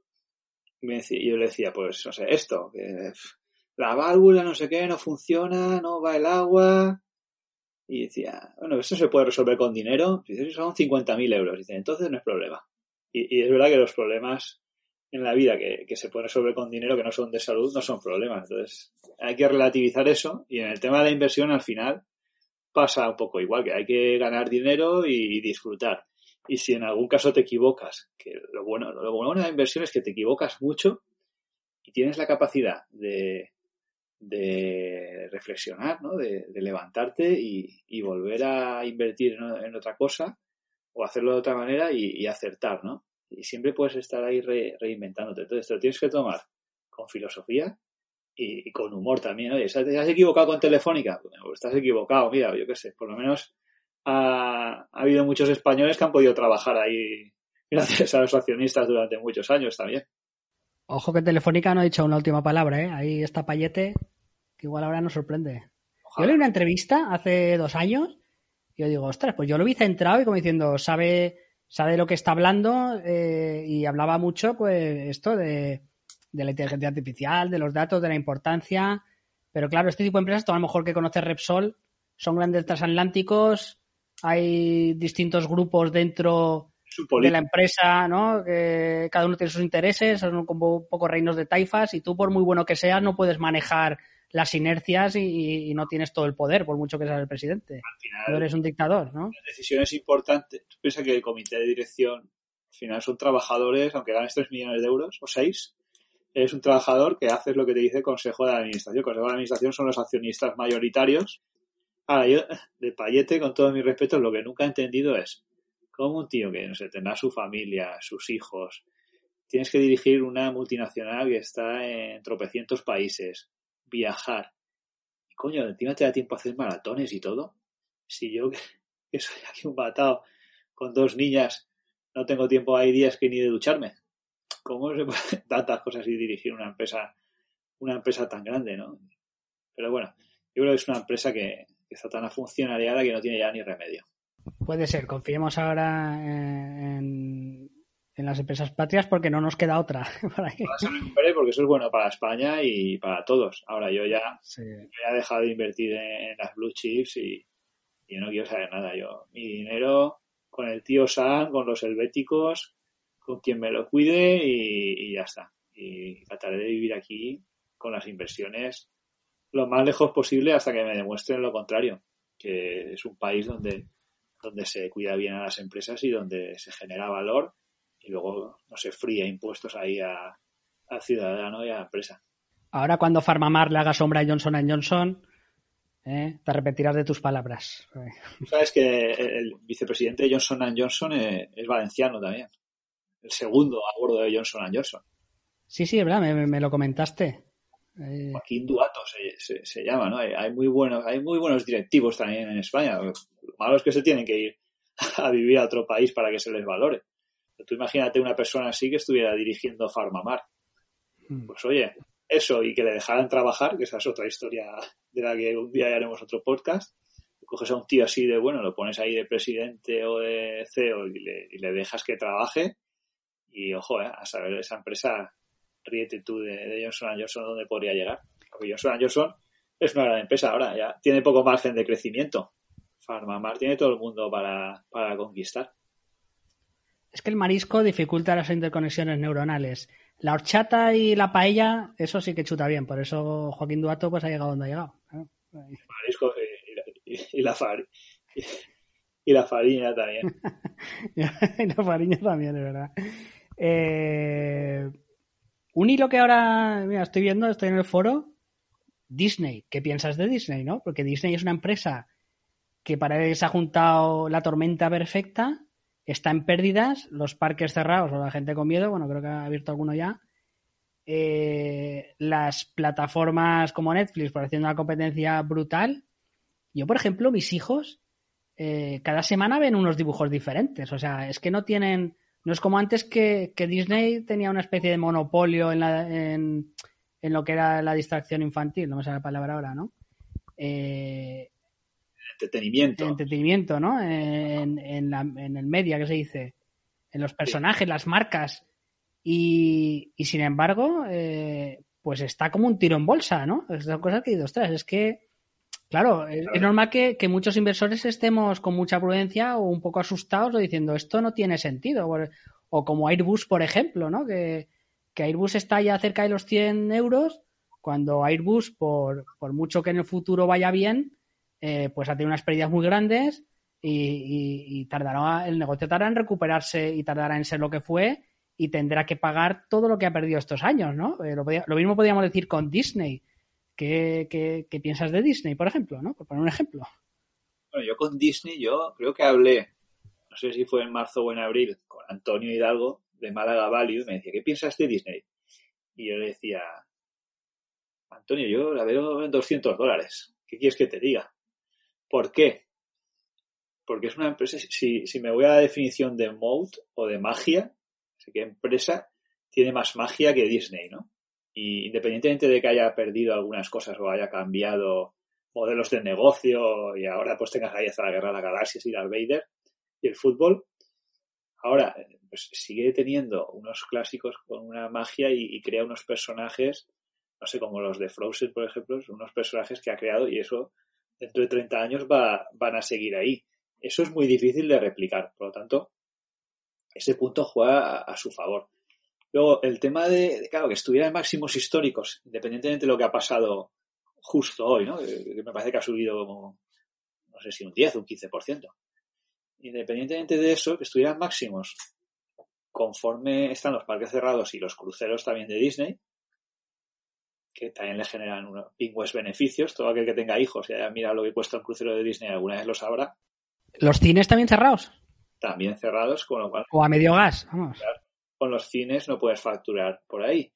Y, yo le decía, pues, no sé, esto, que la válvula no sé qué, no funciona, no va el agua. Y decía, bueno, eso se puede resolver con dinero. Dice, son 50.000 euros. Dice, entonces no es problema. Y, es verdad que los problemas en la vida que, que, se pueden resolver con dinero que no son de salud no son problemas. Entonces, hay que relativizar eso y en el tema de la inversión al final pasa un poco igual, que hay que ganar dinero y, disfrutar. Y si en algún caso te equivocas, que lo bueno, lo bueno de la inversión es que te equivocas mucho y tienes la capacidad de, de reflexionar, ¿no? de, de levantarte y, y, volver a invertir en, otra cosa o hacerlo de otra manera y acertar, ¿no? Y siempre puedes estar ahí reinventándote. Entonces te lo tienes que tomar con filosofía y, con humor también. Oye, ¿te has equivocado con Telefónica? Pues estás equivocado, mira, yo qué sé, por lo menos ha, habido muchos españoles que han podido trabajar ahí gracias a los accionistas durante muchos años también. Ojo que Telefónica no ha dicho una última palabra, ¿eh? Ahí está Payete, que igual ahora nos sorprende. Yo leí una entrevista hace dos años y yo digo, ostras, pues yo lo vi centrado y como diciendo, sabe sabe de lo que está hablando eh, y hablaba mucho, pues, esto de, de, la inteligencia artificial, de los datos, de la importancia. Pero claro, este tipo de empresas, todo a lo mejor que conoce Repsol, son grandes transatlánticos, hay distintos grupos dentro de la empresa, ¿no? Que cada uno tiene sus intereses, son como un poco reinos de taifas y tú, por muy bueno que seas, no puedes manejar las inercias y, no tienes todo el poder, por mucho que seas el presidente. Al final, no eres un dictador, ¿no? Decisiones importantes. Tú piensas que el comité de dirección, al final, son trabajadores, aunque ganes 3 millones de euros o 6, eres un trabajador que haces lo que te dice el Consejo de Administración. El Consejo de Administración son los accionistas mayoritarios. Ahora, yo, de payete, con todo mi respeto, lo que nunca he entendido es cómo un tío que, no sé, tendrá su familia, sus hijos, tienes que dirigir una multinacional que está en tropecientos países, viajar. Y coño, encima te da tiempo a hacer maratones y todo. Si yo, que soy aquí un batado con dos niñas, no tengo tiempo, hay días que ni de ducharme. ¿Cómo se puede tantas cosas y dirigir una empresa, una empresa tan grande, no? Pero bueno, yo creo que es una empresa que, está tan funcionariada que no tiene ya ni remedio. Puede ser, confiemos ahora en, en las empresas patrias porque no nos queda otra. Para que... porque eso es bueno para España y para todos. Ahora yo ya, he dejado de invertir en, las blue chips y, yo no quiero saber nada. Yo mi dinero con el tío San, con los helvéticos, con quien me lo cuide y, ya está. Y trataré de vivir aquí con las inversiones lo más lejos posible hasta que me demuestren lo contrario, que es un país donde, donde se cuida bien a las empresas y donde se genera valor y luego no se fría impuestos ahí a, al ciudadano y a la empresa. Ahora cuando Farmamar le haga sombra a Johnson Johnson, ¿eh? te arrepentirás de tus palabras. Sabes que el vicepresidente de Johnson Johnson es, valenciano también. El segundo a bordo de Johnson Johnson. Sí, sí, es verdad, me, lo comentaste. Eh... Joaquín Duato se, se, llama, ¿no? Hay, muy buenos, hay muy buenos directivos también en España. Lo malo es que se tienen que ir a vivir a otro país para que se les valore. Tú imagínate una persona así que estuviera dirigiendo Farmamar. Hmm. Pues oye, eso y que le dejaran trabajar, que esa es otra historia de la que un día haremos otro podcast. Coges a un tío así de, bueno, lo pones ahí de presidente o de CEO y le, dejas que trabaje. Y ojo, eh, a saber esa empresa, ríete tú de, Johnson Johnson dónde podría llegar. Porque Johnson Johnson es una gran empresa ahora, ya tiene poco margen de crecimiento. Farmamar tiene todo el mundo para, para conquistar. Es que el marisco dificulta las interconexiones neuronales. La horchata y la paella, eso sí que chuta bien. Por eso Joaquín Duato pues ha llegado donde ha llegado. El marisco y, la, y, la farina también. y la farina también, es verdad. Eh, un hilo que ahora, mira, estoy viendo, estoy en el foro, Disney. ¿Qué piensas de Disney, no? Porque Disney es una empresa que para él se ha juntado la tormenta perfecta, está en pérdidas, los parques cerrados o la gente con miedo, bueno, creo que ha abierto alguno ya. Eh, las plataformas como Netflix, por haciendo una competencia brutal. Yo, por ejemplo, mis hijos eh, cada semana ven unos dibujos diferentes. O sea, es que no tienen. No es como antes que, Disney tenía una especie de monopolio en, en, en, lo que era la distracción infantil, no me sale la palabra ahora, ¿no? Eh, entretenimiento. Entretenimiento, ¿no? En, el media, que se dice. En los personajes, las marcas. Y, sin embargo, eh, pues está como un tiro en bolsa, ¿no? Son cosas que he ostras, es que, claro, es, normal que, muchos inversores estemos con mucha prudencia o un poco asustados o diciendo esto no tiene sentido. O, como Airbus, por ejemplo, ¿no? Que, que Airbus está ya cerca de los 100 euros, cuando Airbus, por, por mucho que en el futuro vaya bien, eh, pues ha tenido unas pérdidas muy grandes y, tardará, el negocio tardará en recuperarse y tardará en ser lo que fue y tendrá que pagar todo lo que ha perdido estos años, ¿no? Eh, lo, mismo podríamos decir con Disney. ¿Qué, qué, piensas de Disney, por ejemplo, ¿no? Por poner un ejemplo. Bueno, yo con Disney, yo creo que hablé, no sé si fue en marzo o en abril, con Antonio Hidalgo de Málaga Value, me decía, ¿qué piensas de Disney? Y yo le decía, Antonio, yo la veo en 200 dólares. ¿Qué quieres que te diga? ¿Por qué? Porque es una empresa, si, si me voy a la definición de mode o de magia, sé que empresa tiene más magia que Disney, ¿no? Y independientemente de que haya perdido algunas cosas o haya cambiado modelos de negocio y ahora pues tengas ahí hasta la guerra de la galaxia y Darth Vader y el fútbol, ahora pues sigue teniendo unos clásicos con una magia y, y, crea unos personajes, no sé, como los de Frozen, por ejemplo, unos personajes que ha creado y eso dentro de 30 años va, van a seguir ahí. Eso es muy difícil de replicar, por lo tanto, ese punto juega a, su favor. Luego, el tema de, claro, que estuviera en máximos históricos, independientemente de lo que ha pasado justo hoy, ¿no? Que me parece que ha subido como, no sé si un 10 o un 15%. Independientemente de eso, que estuviera en máximos, conforme están los parques cerrados y los cruceros también de Disney, que también le generan unos pingües beneficios. Todo aquel que tenga hijos y haya mirado lo que cuesta un crucero de Disney alguna vez lo sabrá. ¿Los cines también cerrados? También cerrados, con lo cual... O a medio gas, vamos. Con los cines no puedes facturar por ahí.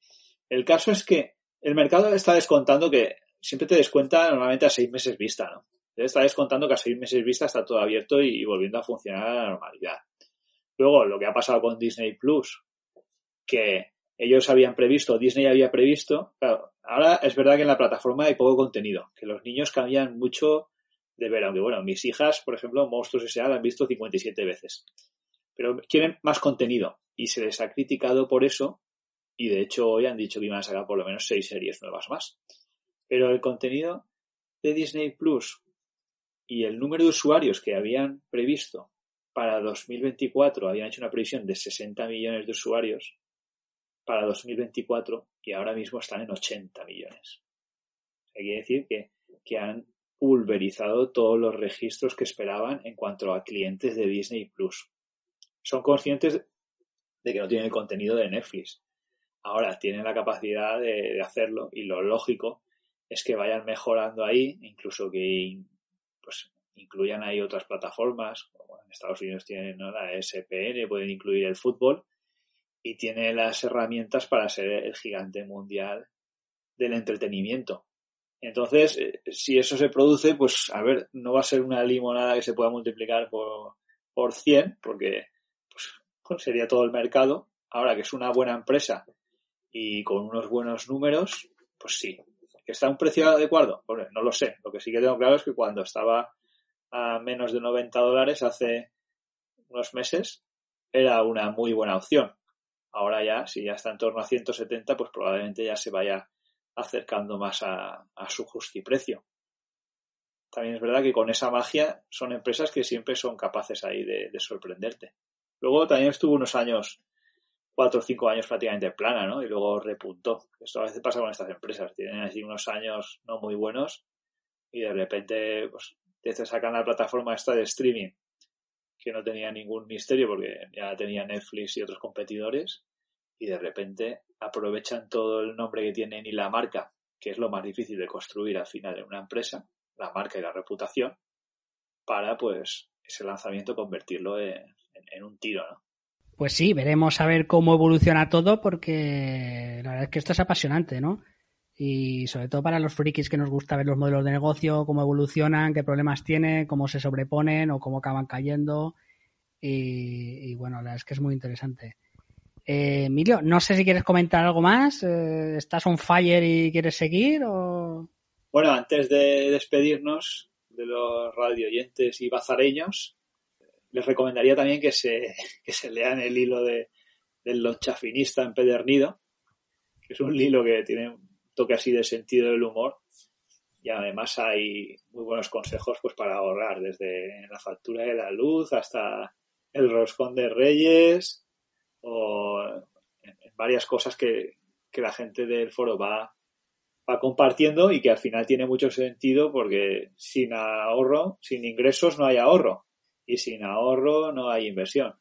El caso es que el mercado está descontando que siempre te descuenta normalmente a seis meses vista, ¿no? Está descontando que a seis meses vista está todo abierto y, y volviendo a funcionar a la normalidad. Luego, lo que ha pasado con Disney Plus, que ellos habían previsto, Disney había previsto, claro, ahora es verdad que en la plataforma hay poco contenido, que los niños cambian mucho de ver, aunque bueno, mis hijas, por ejemplo, Monstruos S.A. la han visto 57 veces, pero quieren más contenido y se les ha criticado por eso y de hecho hoy han dicho que iban a sacar por lo menos seis series nuevas más. Pero el contenido de Disney Plus y el número de usuarios que habían previsto para 2024, habían hecho una previsión de 60 millones de usuarios, para 2024 y ahora mismo están en 80 millones. Hay que decir que, que han pulverizado todos los registros que esperaban en cuanto a clientes de Disney Plus. Son conscientes de que no tienen el contenido de Netflix. Ahora tienen la capacidad de, hacerlo y lo lógico es que vayan mejorando ahí, incluso que pues, incluyan ahí otras plataformas, como en Estados Unidos tienen la SPN, pueden incluir el fútbol, y tiene las herramientas para ser el gigante mundial del entretenimiento. Entonces, eh, si eso se produce, pues a ver, no va a ser una limonada que se pueda multiplicar por, por 100, porque pues, sería todo el mercado. Ahora que es una buena empresa y con unos buenos números, pues sí. ¿Que está a un precio adecuado? Pues no lo sé. Lo que sí que tengo claro es que cuando estaba a menos de 90 dólares hace unos meses, era una muy buena opción. Ahora ya, si ya está en torno a 170, pues probablemente ya se vaya acercando más a, su justiprecio. También es verdad que con esa magia son empresas que siempre son capaces ahí de, sorprenderte. Luego también estuvo unos años, cuatro o cinco años prácticamente plana, ¿no? Y luego repuntó. Esto a veces pasa con estas empresas. Tienen así unos años no muy buenos y de repente pues, te sacan la plataforma esta de streaming que no tenía ningún misterio porque ya tenía Netflix y otros competidores y de repente aprovechan todo el nombre que tienen y la marca, que es lo más difícil de construir al final en una empresa, la marca y la reputación, para pues ese lanzamiento convertirlo en, un tiro, ¿no? Pues sí, veremos a ver cómo evoluciona todo porque la verdad es que esto es apasionante, ¿no? Y sobre todo para los frikis que nos gusta ver los modelos de negocio, cómo evolucionan, qué problemas tienen, cómo se sobreponen o cómo acaban cayendo. Y, bueno, la verdad es que es muy interesante. Eh, Emilio, no sé si quieres comentar algo más. Eh, ¿Estás on fire y quieres seguir? Bueno, antes de despedirnos de los radioyentes y bazareños, les recomendaría también que se, que se lean el hilo de, del lonchafinista empedernido, que es un hilo que tiene toque así de sentido del humor. Y además hay muy buenos consejos pues para ahorrar desde la factura de la luz hasta el roscón de reyes o varias cosas que, que la gente del foro va, va compartiendo y que al final tiene mucho sentido porque sin ahorro, sin ingresos no hay ahorro. Y sin ahorro no hay inversión.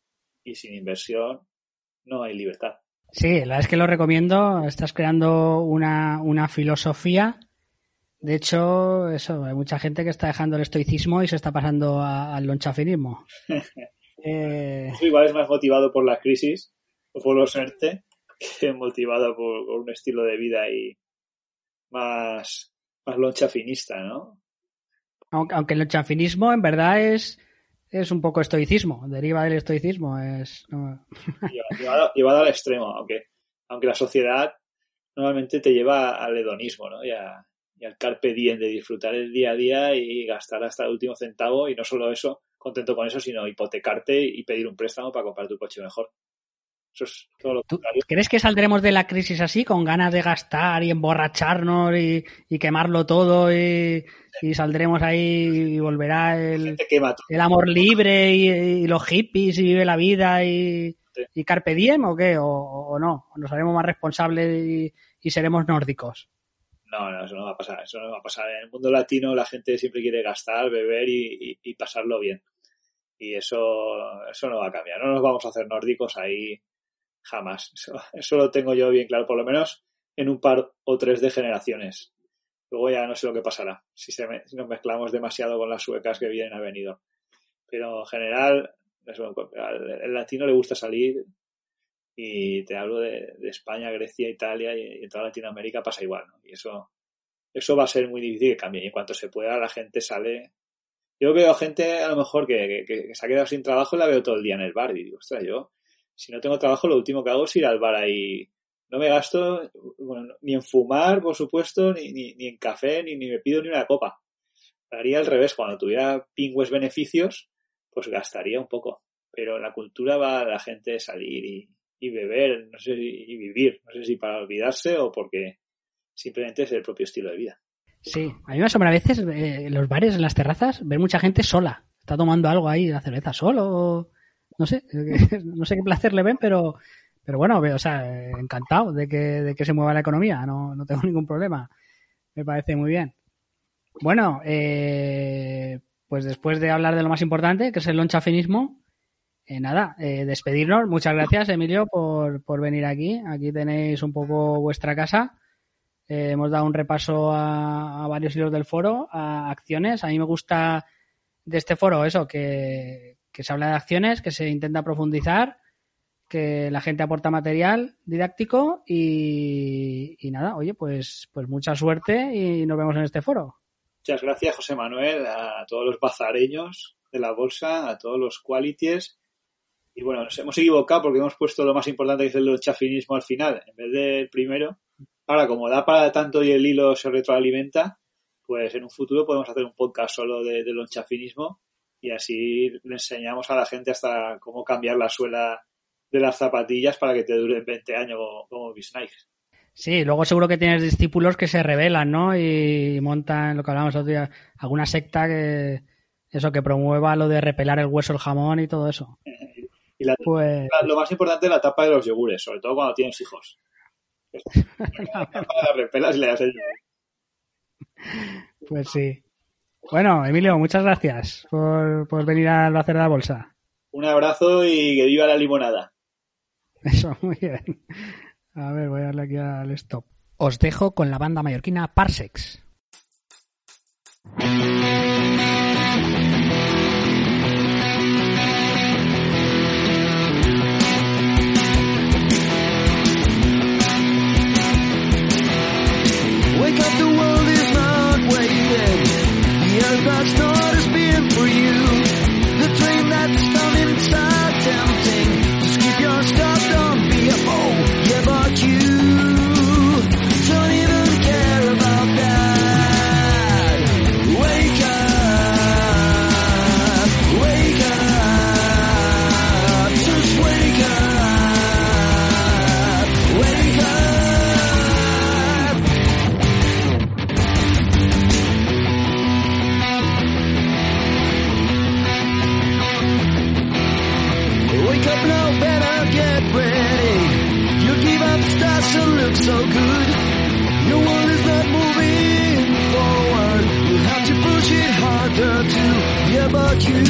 Y sin inversión no hay libertad. Sí, la verdad es que lo recomiendo. Estás creando una, una filosofía. De hecho, eso, hay mucha gente que está dejando el estoicismo y se está pasando al lonchafinismo. eh... igual es más motivado por la crisis o por los ERTE que motivado por, un estilo de vida y más, más lonchafinista, ¿no? Aunque, aunque el lonchafinismo en verdad es es un poco estoicismo, deriva del estoicismo. Es, llevado, al extremo, aunque, aunque la sociedad normalmente te lleva al hedonismo ¿no? y, y, al carpe diem de disfrutar el día a día y gastar hasta el último centavo y no solo eso, contento con eso, sino hipotecarte y pedir un préstamo para comprar tu coche mejor. Eso es todo lo ¿Tú ¿Crees que saldremos de la crisis así, con ganas de gastar y emborracharnos y, quemarlo todo y, saldremos ahí y volverá el, el amor libre y, los hippies y vive la vida y, carpe diem o qué? O, no? ¿Nos haremos más responsables y, seremos nórdicos? No, no, eso no va a pasar. Eso no va a pasar. En el mundo latino la gente siempre quiere gastar, beber y, pasarlo bien. Y eso, eso no va a cambiar. No nos vamos a hacer nórdicos ahí jamás. Eso, lo tengo yo bien claro, por lo menos en un par o tres de generaciones. Luego ya no sé lo que pasará si, se nos mezclamos demasiado con las suecas que vienen a venido. Pero en general, el latino le gusta salir y te hablo de, España, Grecia, Italia y, toda Latinoamérica pasa igual. Y eso, eso va a ser muy difícil que cambie. Y en cuanto se pueda, la gente sale. Yo veo gente a lo mejor que, que, se ha quedado sin trabajo y la veo todo el día en el bar y digo, ostras, yo si no tengo trabajo, lo último que hago es ir al bar ahí. No me gasto ni en fumar, por supuesto, ni, ni, ni en café, ni, ni me pido ni una copa. Haría al revés. Cuando tuviera pingües beneficios, pues gastaría un poco. Pero la cultura va la gente salir y, y beber, no sé, y vivir. No sé si para olvidarse o porque simplemente es el propio estilo de vida. Sí, a mí me a veces eh, en los bares, en las terrazas, ver mucha gente sola. Está tomando algo ahí, la cerveza solo no sé, no sé qué placer le ven, pero, pero bueno, o sea, encantado de que, de que se mueva la economía, no, no tengo ningún problema. Me parece muy bien. Bueno, eh, pues después de hablar de lo más importante, que es el lonchafinismo, eh, nada, eh, despedirnos. Muchas gracias, Emilio, por, por venir aquí. Aquí tenéis un poco vuestra casa. Hemos dado un repaso a, a, varios hilos del foro, a acciones. A mí me gusta de este foro eso, que, que se habla de acciones, que se intenta profundizar, que la gente aporta material didáctico y, nada, oye, pues, pues mucha suerte y nos vemos en este foro. Muchas gracias, José Manuel, a todos los bazareños de la bolsa, a todos los qualities. Y bueno, nos hemos equivocado porque hemos puesto lo más importante que es el chafinismo al final, en vez del primero. Ahora, como da para tanto y el hilo se retroalimenta, pues en un futuro podemos hacer un podcast solo de, del chafinismo y así le enseñamos a la gente hasta cómo cambiar la suela de las zapatillas para que te duren 20 años como, como Sí, luego seguro que tienes discípulos que se rebelan, ¿no? Y montan, lo que hablábamos otro día, alguna secta que, eso, que promueva lo de repelar el hueso, el jamón y todo eso. y pues lo más importante es la tapa de los yogures, sobre todo cuando tienes hijos. la repelas y le das el Pues sí. Bueno, Emilio, muchas gracias por, por venir al hacer la bolsa. Un abrazo y que viva la limonada. Eso, muy bien. A ver, voy a darle aquí al stop. Os dejo con la banda mallorquina Parsex. About you.